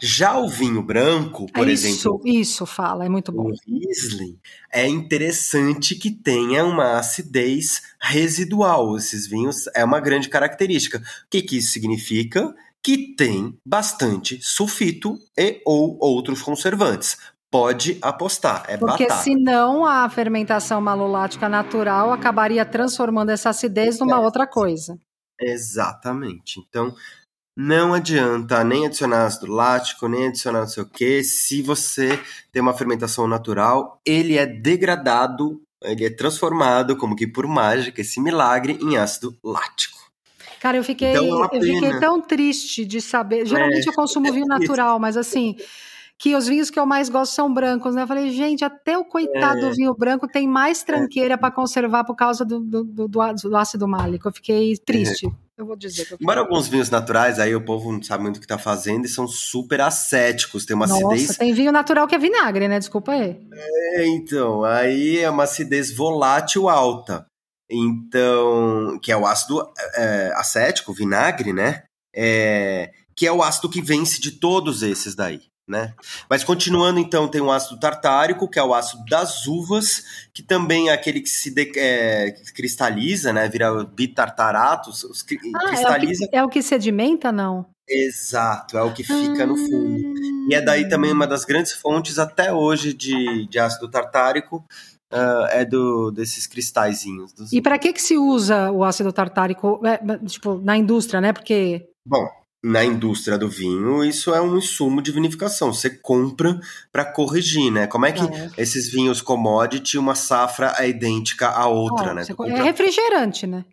Já o vinho branco, por isso, exemplo. Isso, fala, é muito bom. O Riesling é interessante que tenha uma acidez residual. Esses vinhos é uma grande característica. O que, que isso significa? Que tem bastante sulfito e ou outros conservantes. Pode apostar, é Porque batata. senão a fermentação malolática natural acabaria transformando essa acidez numa é. outra coisa. Exatamente. Então, não adianta nem adicionar ácido lático, nem adicionar não sei o que. Se você tem uma fermentação natural, ele é degradado, ele é transformado, como que por mágica, esse milagre, em ácido lático. Cara, eu fiquei, então, é eu fiquei tão triste de saber. Geralmente é, eu consumo é vinho natural, mas assim, que os vinhos que eu mais gosto são brancos, né? Eu falei, gente, até o coitado é. do vinho branco tem mais tranqueira para conservar por causa do, do, do, do, ácido málico. Eu fiquei triste. É eu vou dizer. Que eu Embora alguns vinhos naturais, aí o povo não sabe muito o que tá fazendo e são super ascéticos, tem uma Nossa, acidez... tem vinho natural que é vinagre, né? Desculpa aí. É, então, aí é uma acidez volátil alta. Então, que é o ácido é, acético, vinagre, né? É, que é o ácido que vence de todos esses daí. Né? Mas continuando, então, tem o ácido tartárico, que é o ácido das uvas, que também é aquele que se de, é, cristaliza, né? Vira bitartarato, os, ah, cristaliza. É o, que, é o, que, sedimenta, não? Exato, é o que fica ah. no fundo. E é daí também uma das grandes fontes até hoje de, de ácido tartárico, Uh, é do desses cristalzinhos. E para que que se usa o ácido tartárico, é, tipo, na indústria, né? Porque Bom, na indústria do vinho, isso é um insumo de vinificação. Você compra para corrigir, né? Como é que é. esses vinhos commodity, uma safra é idêntica à outra, oh, né? Compra... É refrigerante, né?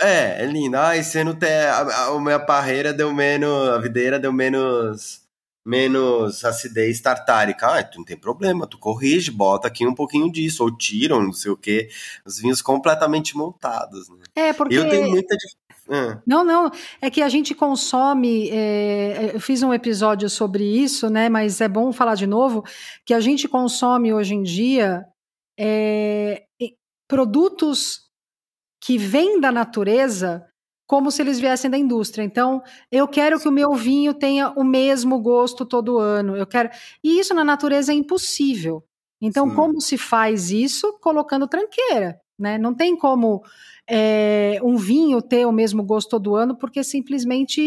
É, é lindo. Ai, você não tem. A, a, a minha parreira deu menos. A videira deu menos. Menos acidez tartárica. Ah, tu não tem problema, tu corrige, bota aqui um pouquinho disso, ou tiram, não sei o quê. Os vinhos completamente montados, né? É, porque. Eu tenho muita dificuldade é. Não, não. É que a gente consome. É, eu fiz um episódio sobre isso, né? Mas é bom falar de novo que a gente consome hoje em dia é, produtos que vêm da natureza como se eles viessem da indústria. Então, eu quero que o meu vinho tenha o mesmo gosto todo ano. Eu quero. E isso na natureza é impossível. Então, Sim. como se faz isso? Colocando tranqueira. Né? Não tem como é, um vinho ter o mesmo gosto todo ano, porque simplesmente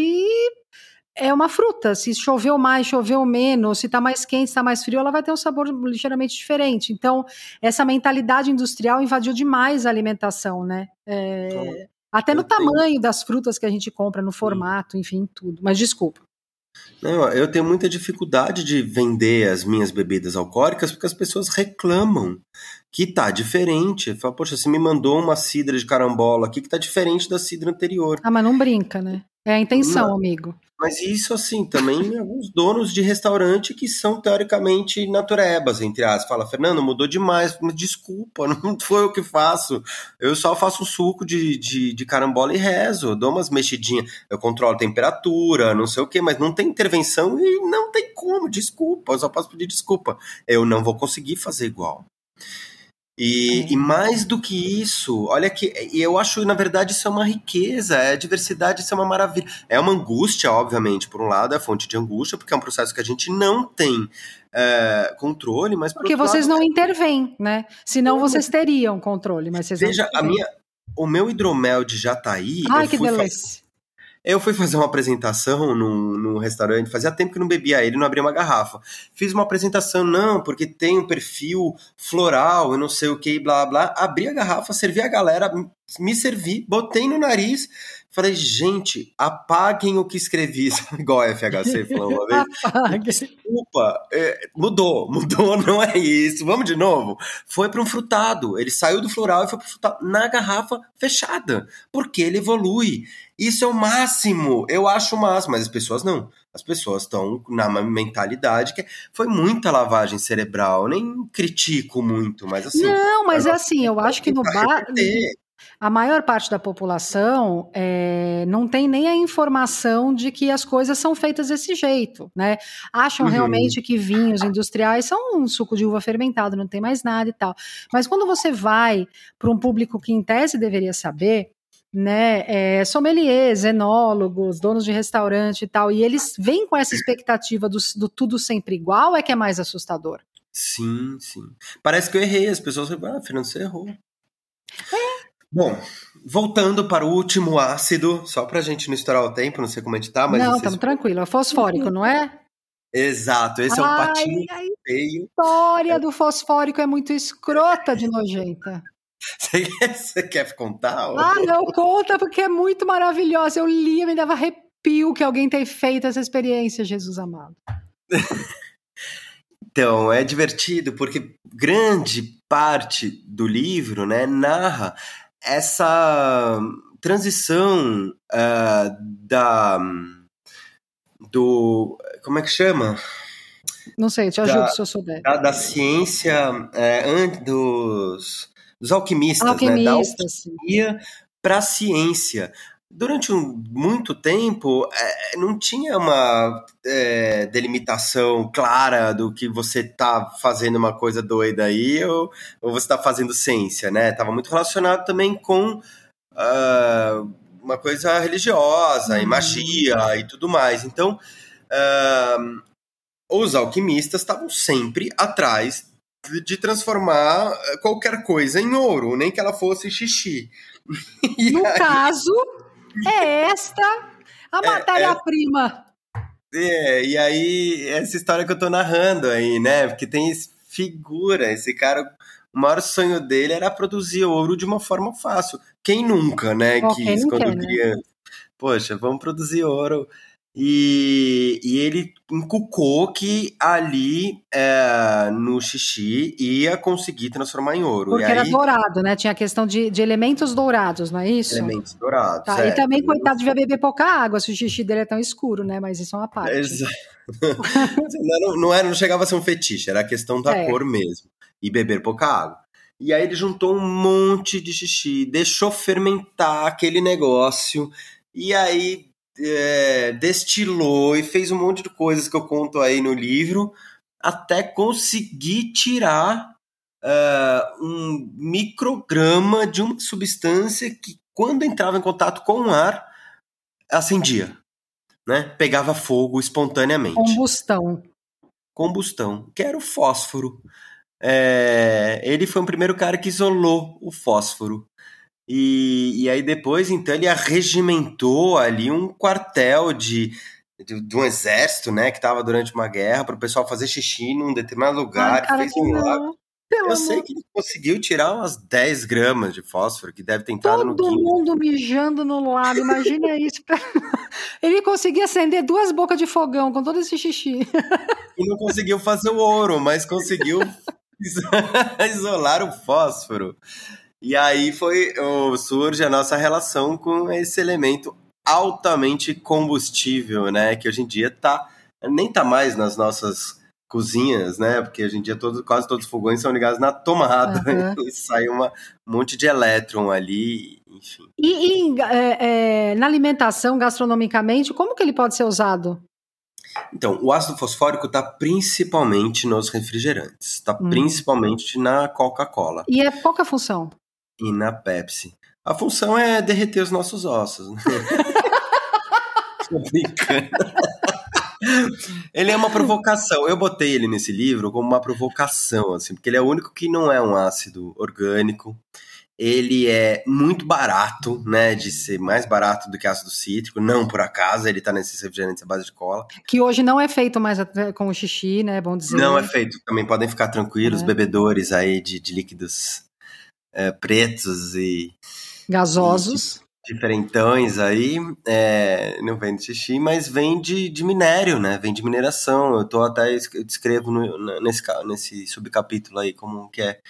é uma fruta. Se choveu mais, choveu menos, se está mais quente, está mais frio, ela vai ter um sabor ligeiramente diferente. Então, essa mentalidade industrial invadiu demais a alimentação, né? É, até no tamanho das frutas que a gente compra, no formato, enfim, tudo. Mas desculpa. Não, eu tenho muita dificuldade de vender as minhas bebidas alcoólicas porque as pessoas reclamam que tá diferente. Fala, poxa, você me mandou uma cidra de carambola aqui que tá diferente da cidra anterior. Ah, mas não brinca, né? É a intenção, não. amigo. Mas isso, assim, também (laughs) alguns donos de restaurante que são teoricamente naturebas, entre aspas. Fala, Fernando, mudou demais. Mas desculpa, (laughs) não foi o que faço. Eu só faço suco de, de, de carambola e rezo. dou umas mexidinhas. Eu controlo a temperatura, não sei o quê, mas não tem intervenção e não tem como. Desculpa, eu só posso pedir desculpa. Eu não vou conseguir fazer igual. E, é. e, mais do que isso, olha que e eu acho, na verdade, isso é uma riqueza, é diversidade, isso é uma maravilha. É uma angústia, obviamente, por um lado, é fonte de angústia, porque é um processo que a gente não tem é, controle, mas porque vocês lado, não é... intervêm, né? Senão vocês teriam controle, mas vocês Veja, a minha, o meu hidromel de Jataí. Ai, que delícia! Eu fui fazer uma apresentação num, num restaurante, fazia tempo que não bebia ele, não abria uma garrafa. Fiz uma apresentação, não, porque tem um perfil floral e não sei o que, blá blá. Abri a garrafa, servi a galera, me servi, botei no nariz, falei, gente, apaguem o que escrevi, (laughs) igual a FHC falou uma vez. Desculpa, é, mudou, (laughs) mudou, não é isso, vamos de novo. Foi para um frutado, ele saiu do floral e foi para frutado na garrafa fechada, porque ele evolui. Isso é o máximo. Eu acho o máximo, mas as pessoas não. As pessoas estão na mentalidade que foi muita lavagem cerebral. Nem critico muito, mas assim. Não, mas é assim, eu acho que no bar. A maior parte da população é, não tem nem a informação de que as coisas são feitas desse jeito, né? Acham uhum. realmente que vinhos industriais são um suco de uva fermentado, não tem mais nada e tal. Mas quando você vai para um público que em tese deveria saber, né, é, sommeliers, enólogos, donos de restaurante e tal, e eles vêm com essa expectativa do, do, tudo sempre igual, é que é mais assustador. Sim, sim. Parece que eu errei, as pessoas falam, ah, Fernando, você errou. É. Bom, voltando para o último ácido, só para a gente não estourar o tempo, não sei como editar, mas... Não, estamos tranquilo, é fosfórico, não é? Exato, esse Ai, é um patinho feio. A história do fosfórico é muito escrota de nojenta. (laughs) Você quer, você quer contar? Ah, não, conta, porque é muito maravilhosa. Eu li, me dava arrepio que alguém tenha feito essa experiência, Jesus amado. (laughs) então, é divertido, porque grande parte do livro né, narra essa transição uh, da do como é que chama não sei te ajudo da, se eu souber da, da ciência é, dos dos alquimistas, alquimistas né? da alquimia para a ciência. Durante um, muito tempo é, não tinha uma é, delimitação clara do que você tá fazendo uma coisa doida aí ou, ou você está fazendo ciência, né? Tava muito relacionado também com uh, uma coisa religiosa uhum. e magia e tudo mais. Então, uh, os alquimistas estavam sempre atrás de transformar qualquer coisa em ouro, nem que ela fosse xixi. (laughs) no aí... caso, é esta a é, matéria-prima. É, é, e aí, essa história que eu tô narrando aí, né? Porque tem figura, esse cara, o maior sonho dele era produzir ouro de uma forma fácil. Quem nunca, né, quis quando quer, né? criança? Né? Poxa, vamos produzir ouro e, e ele encucou que ali é, no xixi ia conseguir transformar em ouro. Porque e era dourado, né? Tinha a questão de, de elementos dourados, não é isso? Elementos dourados. Tá, é. E também, coitado, devia beber pouca água se o xixi dele é tão escuro, né? Mas isso é uma parte. Exato. (laughs) não, não, era, não chegava a ser um fetiche, era a questão da é. cor mesmo. E beber pouca água. E aí ele juntou um monte de xixi, deixou fermentar aquele negócio. E aí é, destilou e fez um monte de coisas que eu conto aí no livro, até conseguir tirar uh, um micrograma de uma substância que, quando entrava em contato com o ar, acendia, né? Pegava fogo espontaneamente. Combustão. Combustão, que era o fósforo. É, ele foi o primeiro cara que isolou o fósforo. E, e aí depois, então, ele arregimentou ali um quartel de, de, de um exército, né, que estava durante uma guerra, para o pessoal fazer xixi num determinado lugar. Ai, cara, fez um lago. Pelo eu sei que ele conseguiu tirar umas 10 gramas de fósforo, que deve ter entrado Todo no Todo mundo mijando no lago, imagina (laughs) isso. (laughs) ele conseguia acender duas bocas de fogão com todo esse xixi. E não conseguiu fazer o ouro, mas conseguiu (laughs) isolar o fósforo. E aí foi surge a nossa relação com esse elemento altamente combustível, né? Que hoje em dia tá nem tá mais nas nossas cozinhas, né? Porque hoje em dia todo, quase todos os fogões são ligados na tomada (laughs) uhum. e sai uma, um monte de elétron ali, enfim. E, e é, é, na alimentação, gastronomicamente, como que ele pode ser usado? Então, o ácido fosfórico está principalmente nos refrigerantes, está hum. principalmente na Coca-Cola. E é qual é função? E na Pepsi. A função é derreter os nossos ossos. Né? (laughs) Tô brincando. ele é uma provocação. Eu botei ele nesse livro como uma provocação, assim, porque ele é o único que não é um ácido orgânico. Ele é muito barato, né? De ser mais barato do que ácido cítrico. Não por acaso, ele tá nesses refrigerantes à base de cola. Que hoje não é feito mais com o xixi, né? É bom dizer. Não é feito. Também podem ficar tranquilos, é. bebedores aí de, de líquidos é, pretos e gasosos. E diferentões aí, é, não vem de xixi, mas vem de, de minério, né? Vem de mineração. Eu tô até eu descrevo no, nesse, nesse subcapítulo aí como que é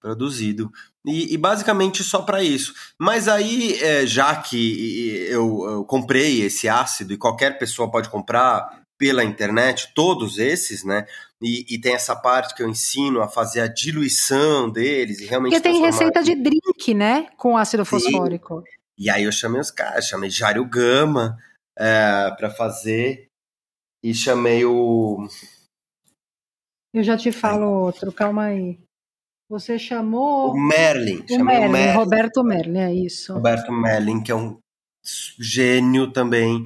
produzido. E, e basicamente só para isso. Mas aí, é, já que eu, eu comprei esse ácido e qualquer pessoa pode comprar pela internet, todos esses, né? E, e, tem essa parte que eu ensino a fazer a diluição deles e realmente. Porque tem receita de drink, né? Com ácido fosfórico. E, e aí eu chamei os caras, chamei Jário Gama é, para fazer e chamei o. Eu já te falo outro, calma aí. Você chamou. O Merlin. O Merlin, o Merlin, Roberto Merlin, é isso. Roberto Merlin, que é um gênio também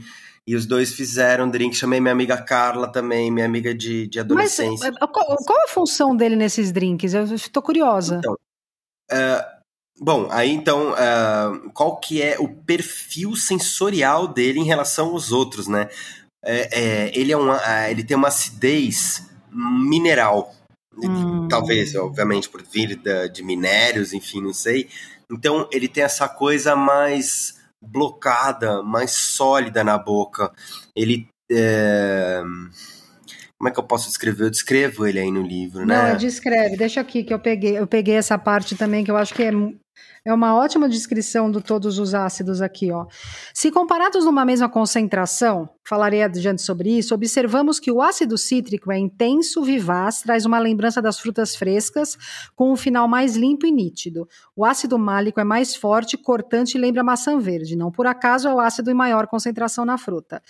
e os dois fizeram drink. Chamei minha amiga Carla também, minha amiga de, de adolescência. Mas, qual, qual, a função dele nesses drinks? Eu estou curiosa. Então, uh, bom, aí então, uh, qual que é o perfil sensorial dele em relação aos outros, né? É, é, ele, é uma, ele tem uma acidez mineral. Hum. Talvez, obviamente, por vir de, de minérios, enfim, não sei. Então, ele tem essa coisa mais blocada, mais sólida na boca. Ele. É... Como é que eu posso descrever? Eu descrevo ele aí no livro, né? Não, descreve. Deixa aqui que eu peguei. Eu peguei essa parte também que eu acho que é É uma ótima descrição de todos os ácidos aqui, ó. Se comparados numa mesma concentração, falarei adiante sobre isso, observamos que o ácido cítrico é intenso, vivaz, traz uma lembrança das frutas frescas, com um final mais limpo e nítido. O ácido málico é mais forte, cortante e lembra maçã verde. Não por acaso é o ácido em maior concentração na fruta.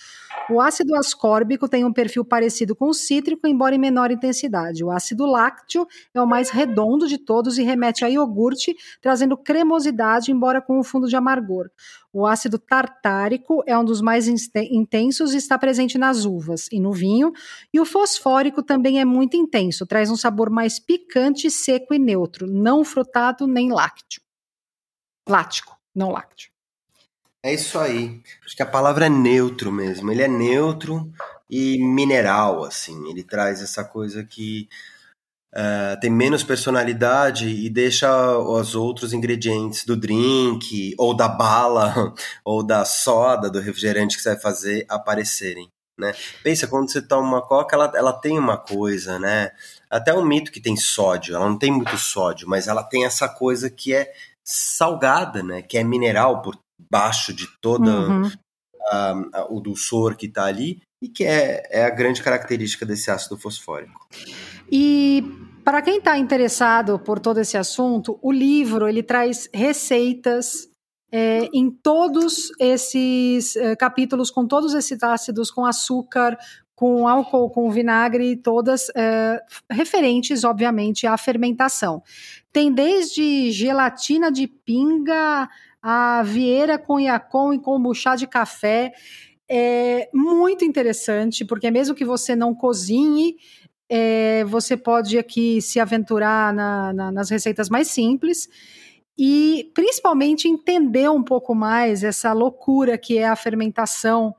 O ácido ascórbico tem um perfil parecido com o cítrico, embora em menor intensidade. O ácido lácteo é o mais redondo de todos e remete a iogurte, trazendo cremosidade, embora com um fundo de amargor. O ácido tartárico é um dos mais intensos e está presente nas uvas e no vinho. E o fosfórico também é muito intenso, traz um sabor mais picante, seco e neutro, não frutado nem lácteo. Lático, não lácteo. É isso aí. Acho que a palavra é neutro mesmo. Ele é neutro e mineral, assim. Ele traz essa coisa que uh, tem menos personalidade e deixa os outros ingredientes do drink, ou da bala, (laughs) ou da soda, do refrigerante que você vai fazer aparecerem. Né? Pensa, quando você toma uma coca, ela, ela tem uma coisa, né? Até um mito que tem sódio, ela não tem muito sódio, mas ela tem essa coisa que é salgada, né? Que é mineral por baixo de toda uhum. a, a, o dulçor que está ali e que é, é a grande característica desse ácido fosfórico. E para quem está interessado por todo esse assunto, o livro ele traz receitas é, em todos esses é, capítulos, com todos esses ácidos, com açúcar, com álcool, com vinagre, todas é, referentes, obviamente, à fermentação. Tem desde gelatina de pinga a Vieira com Iacon e kombucha de café. É muito interessante, porque mesmo que você não cozinhe, é, você pode aqui se aventurar na, na, nas receitas mais simples e principalmente entender um pouco mais essa loucura que é a fermentação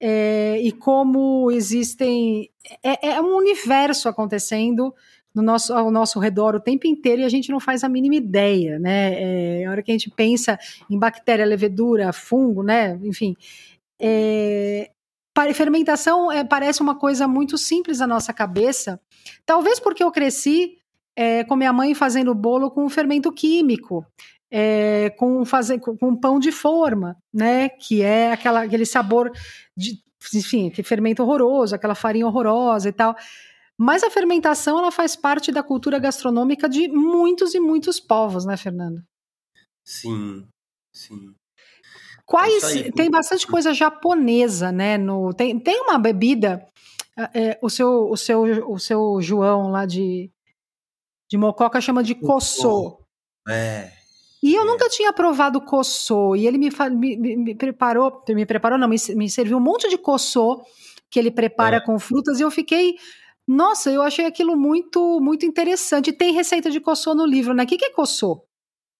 é, e como existem. É, é um universo acontecendo no nosso, ao nosso redor o tempo inteiro e a gente não faz a mínima ideia, né? É, a hora que a gente pensa em bactéria, levedura, fungo, né? Enfim, é, fermentação é, parece uma coisa muito simples na nossa cabeça, talvez porque eu cresci é, com minha mãe fazendo bolo com fermento químico. É, com, fazer, com, com pão de forma, né? Que é aquela, aquele sabor de, enfim, que fermento horroroso, aquela farinha horrorosa e tal. Mas a fermentação ela faz parte da cultura gastronômica de muitos e muitos povos, né, Fernando? Sim, sim. Quais tem bastante coisa japonesa, né? No tem, tem uma bebida, é, o seu o seu o seu João lá de de Mococa chama de koso. É. E eu é. nunca tinha provado koso e ele me, me, me, preparou, me preparou não, me, me serviu um monte de koso que ele prepara é. com frutas e eu fiquei nossa, eu achei aquilo muito muito interessante. Tem receita de coçô no livro, né? O que, que é coçô?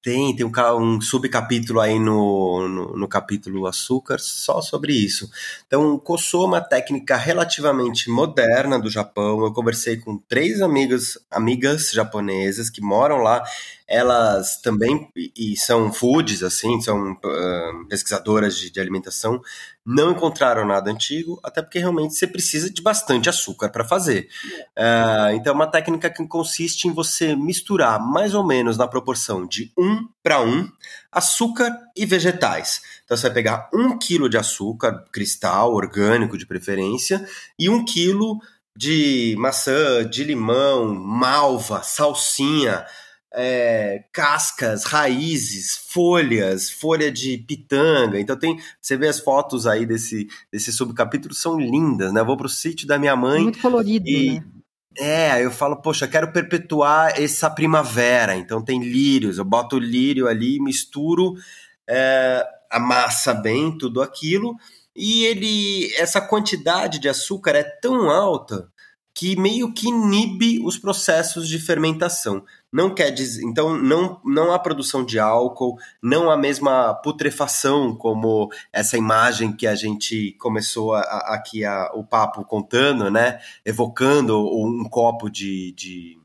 Tem, tem um, um subcapítulo aí no, no, no, capítulo açúcar só sobre isso. Então, Koso é uma técnica relativamente moderna do Japão. Eu conversei com três amigas, amigas japonesas que moram lá elas também, e são foods, assim, são uh, pesquisadoras de, de, alimentação, não encontraram nada antigo, até porque realmente você precisa de bastante açúcar para fazer. Uh, então, é uma técnica que consiste em você misturar mais ou menos na proporção de um para um açúcar e vegetais. Então, você vai pegar um quilo de açúcar cristal, orgânico de preferência, e um quilo de maçã, de limão, malva, salsinha é, cascas, raízes, folhas, folha de pitanga. Então tem, você vê as fotos aí desse, desse subcapítulo, são lindas, né? Eu vou pro sítio da minha mãe. Muito colorido, e, né? É, eu falo, poxa, quero perpetuar essa primavera. Então tem lírios, eu boto o lírio ali, misturo, é, amassa bem tudo aquilo. E ele, essa quantidade de açúcar é tão alta que meio que inibe os processos de fermentação. Não quer dizer, então não, não há produção de álcool, não há mesma putrefação como essa imagem que a gente começou a, a, aqui a, o papo contando, né? Evocando um copo de de,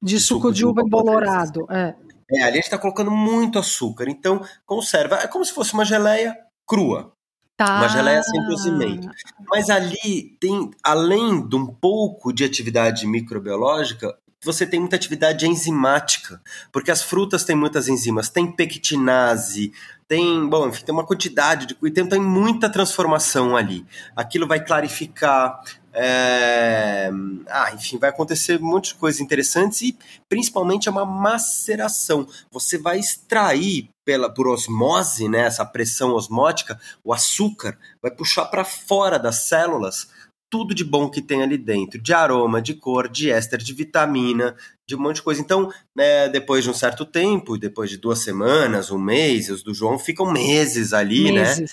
de suco, suco de uva embolorado, é. É, ali a gente está colocando muito açúcar, então conserva. É como se fosse uma geleia crua. Tá. Uma geleia sem cozimento. Mas ali tem, além de um pouco de atividade microbiológica, você tem muita atividade enzimática, porque as frutas têm muitas enzimas, tem pectinase, tem, bom, enfim, tem uma quantidade de. Então tem muita transformação ali. Aquilo vai clarificar. É, ah, enfim, vai acontecer um monte de coisas interessantes e principalmente é uma maceração. Você vai extrair pela por osmose, né, essa pressão osmótica, o açúcar vai puxar para fora das células tudo de bom que tem ali dentro, de aroma, de cor, de éster, de vitamina, de um monte de coisa. Então, né, depois de um certo tempo, depois de duas semanas, um mês, os do João ficam meses ali, né? meses. né?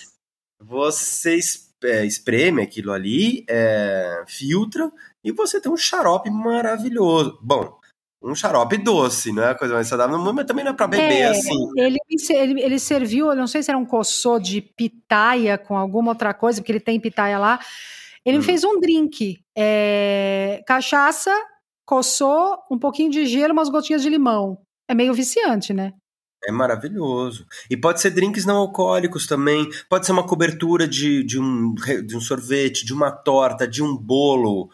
Você é, espreme aquilo ali, é, filtra e você tem um xarope maravilhoso. Bom, um xarope doce, não é a coisa mais saudável, mas também não é para beber é, assim. Ele, ele, ele serviu, eu não sei se era um coçô de pitaia com alguma outra coisa, porque ele tem pitaia lá. Ele hum. fez um drink, é, cachaça, coçou, um pouquinho de gelo, umas gotinhas de limão. É meio viciante, né? É maravilhoso. E pode ser drinks não alcoólicos também. Pode ser uma cobertura de, de, um, de um sorvete, de uma torta, de um bolo.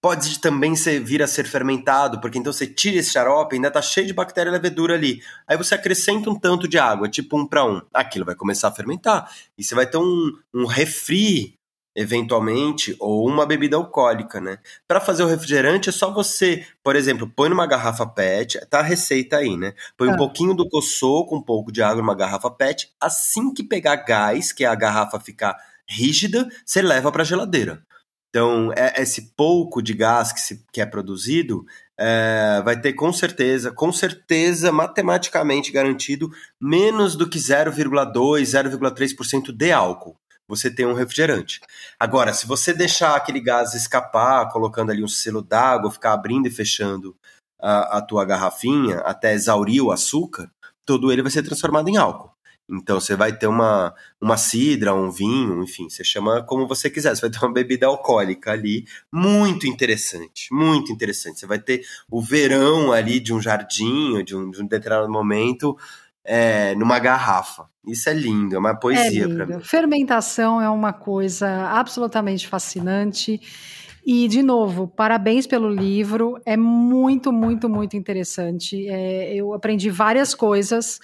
Pode também ser, vir a ser fermentado, porque então você tira esse xarope, ainda tá cheio de bactéria e levedura ali. Aí você acrescenta um tanto de água, tipo um para um. Aquilo vai começar a fermentar. E você vai ter um, um refri eventualmente, ou uma bebida alcoólica, né? Para fazer o refrigerante é só você, por exemplo, põe numa garrafa PET, tá a receita aí, né? Põe ah. um pouquinho do coçô com um pouco de água numa garrafa PET, assim que pegar gás, que é a garrafa ficar rígida, você leva para geladeira. Então, é, esse pouco de gás que, se, que é produzido é, vai ter com certeza, com certeza, matematicamente garantido, menos do que 0,2, 0,3% de álcool você tem um refrigerante. Agora, se você deixar aquele gás escapar, colocando ali um selo d'água, ficar abrindo e fechando a, a tua garrafinha até exaurir o açúcar, todo ele vai ser transformado em álcool. Então você vai ter uma, uma cidra, um vinho, enfim, você chama como você quiser. Você vai ter uma bebida alcoólica ali, muito interessante, muito interessante. Você vai ter o verão ali de um jardim, de um, de um determinado momento, é, numa garrafa. Isso é lindo, é uma poesia é para mim. Fermentação é uma coisa absolutamente fascinante. E, de novo, parabéns pelo livro. É muito, muito, muito interessante. É, eu aprendi várias coisas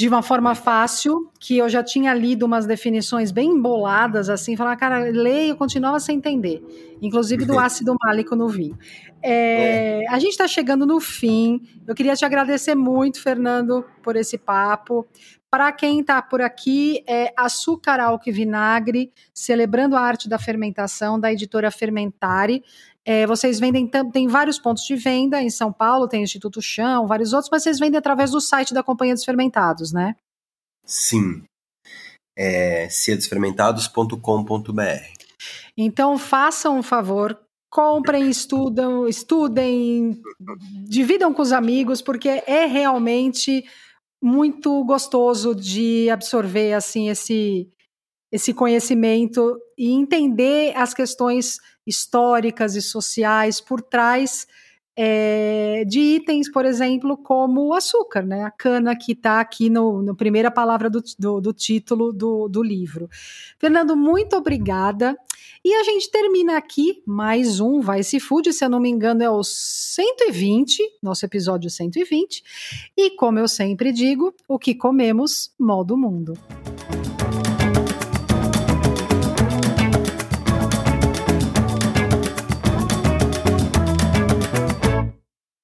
de uma forma fácil, que eu já tinha lido umas definições bem emboladas, assim, falar, cara, leio, continuava sem entender, inclusive do (laughs) ácido málico no vinho. É, é. A gente está chegando no fim. Eu queria te agradecer muito, Fernando, por esse papo. Para quem está por aqui, é Açúcar, Álcool e Vinagre, celebrando a arte da fermentação, da editora Fermentare. É, vocês vendem, tem vários pontos de venda em São Paulo, tem o Instituto Chão, vários outros, mas vocês vendem através do site da Companhia dos Fermentados, né? Sim. É ciadosfermentados.com.br. Então façam um favor, comprem, estudam, estudem, dividam com os amigos, porque é realmente muito gostoso de absorver assim esse esse conhecimento e entender as questões históricas e sociais por trás é, de itens, por exemplo, como o açúcar, né? A cana que está aqui no, no, primeira palavra do, do, do título do, do, livro. Fernando, muito obrigada. E a gente termina aqui mais um Vai Se Food, se eu não me engano, é o 120, nosso episódio 120. E como eu sempre digo, o que comemos, modo mundo.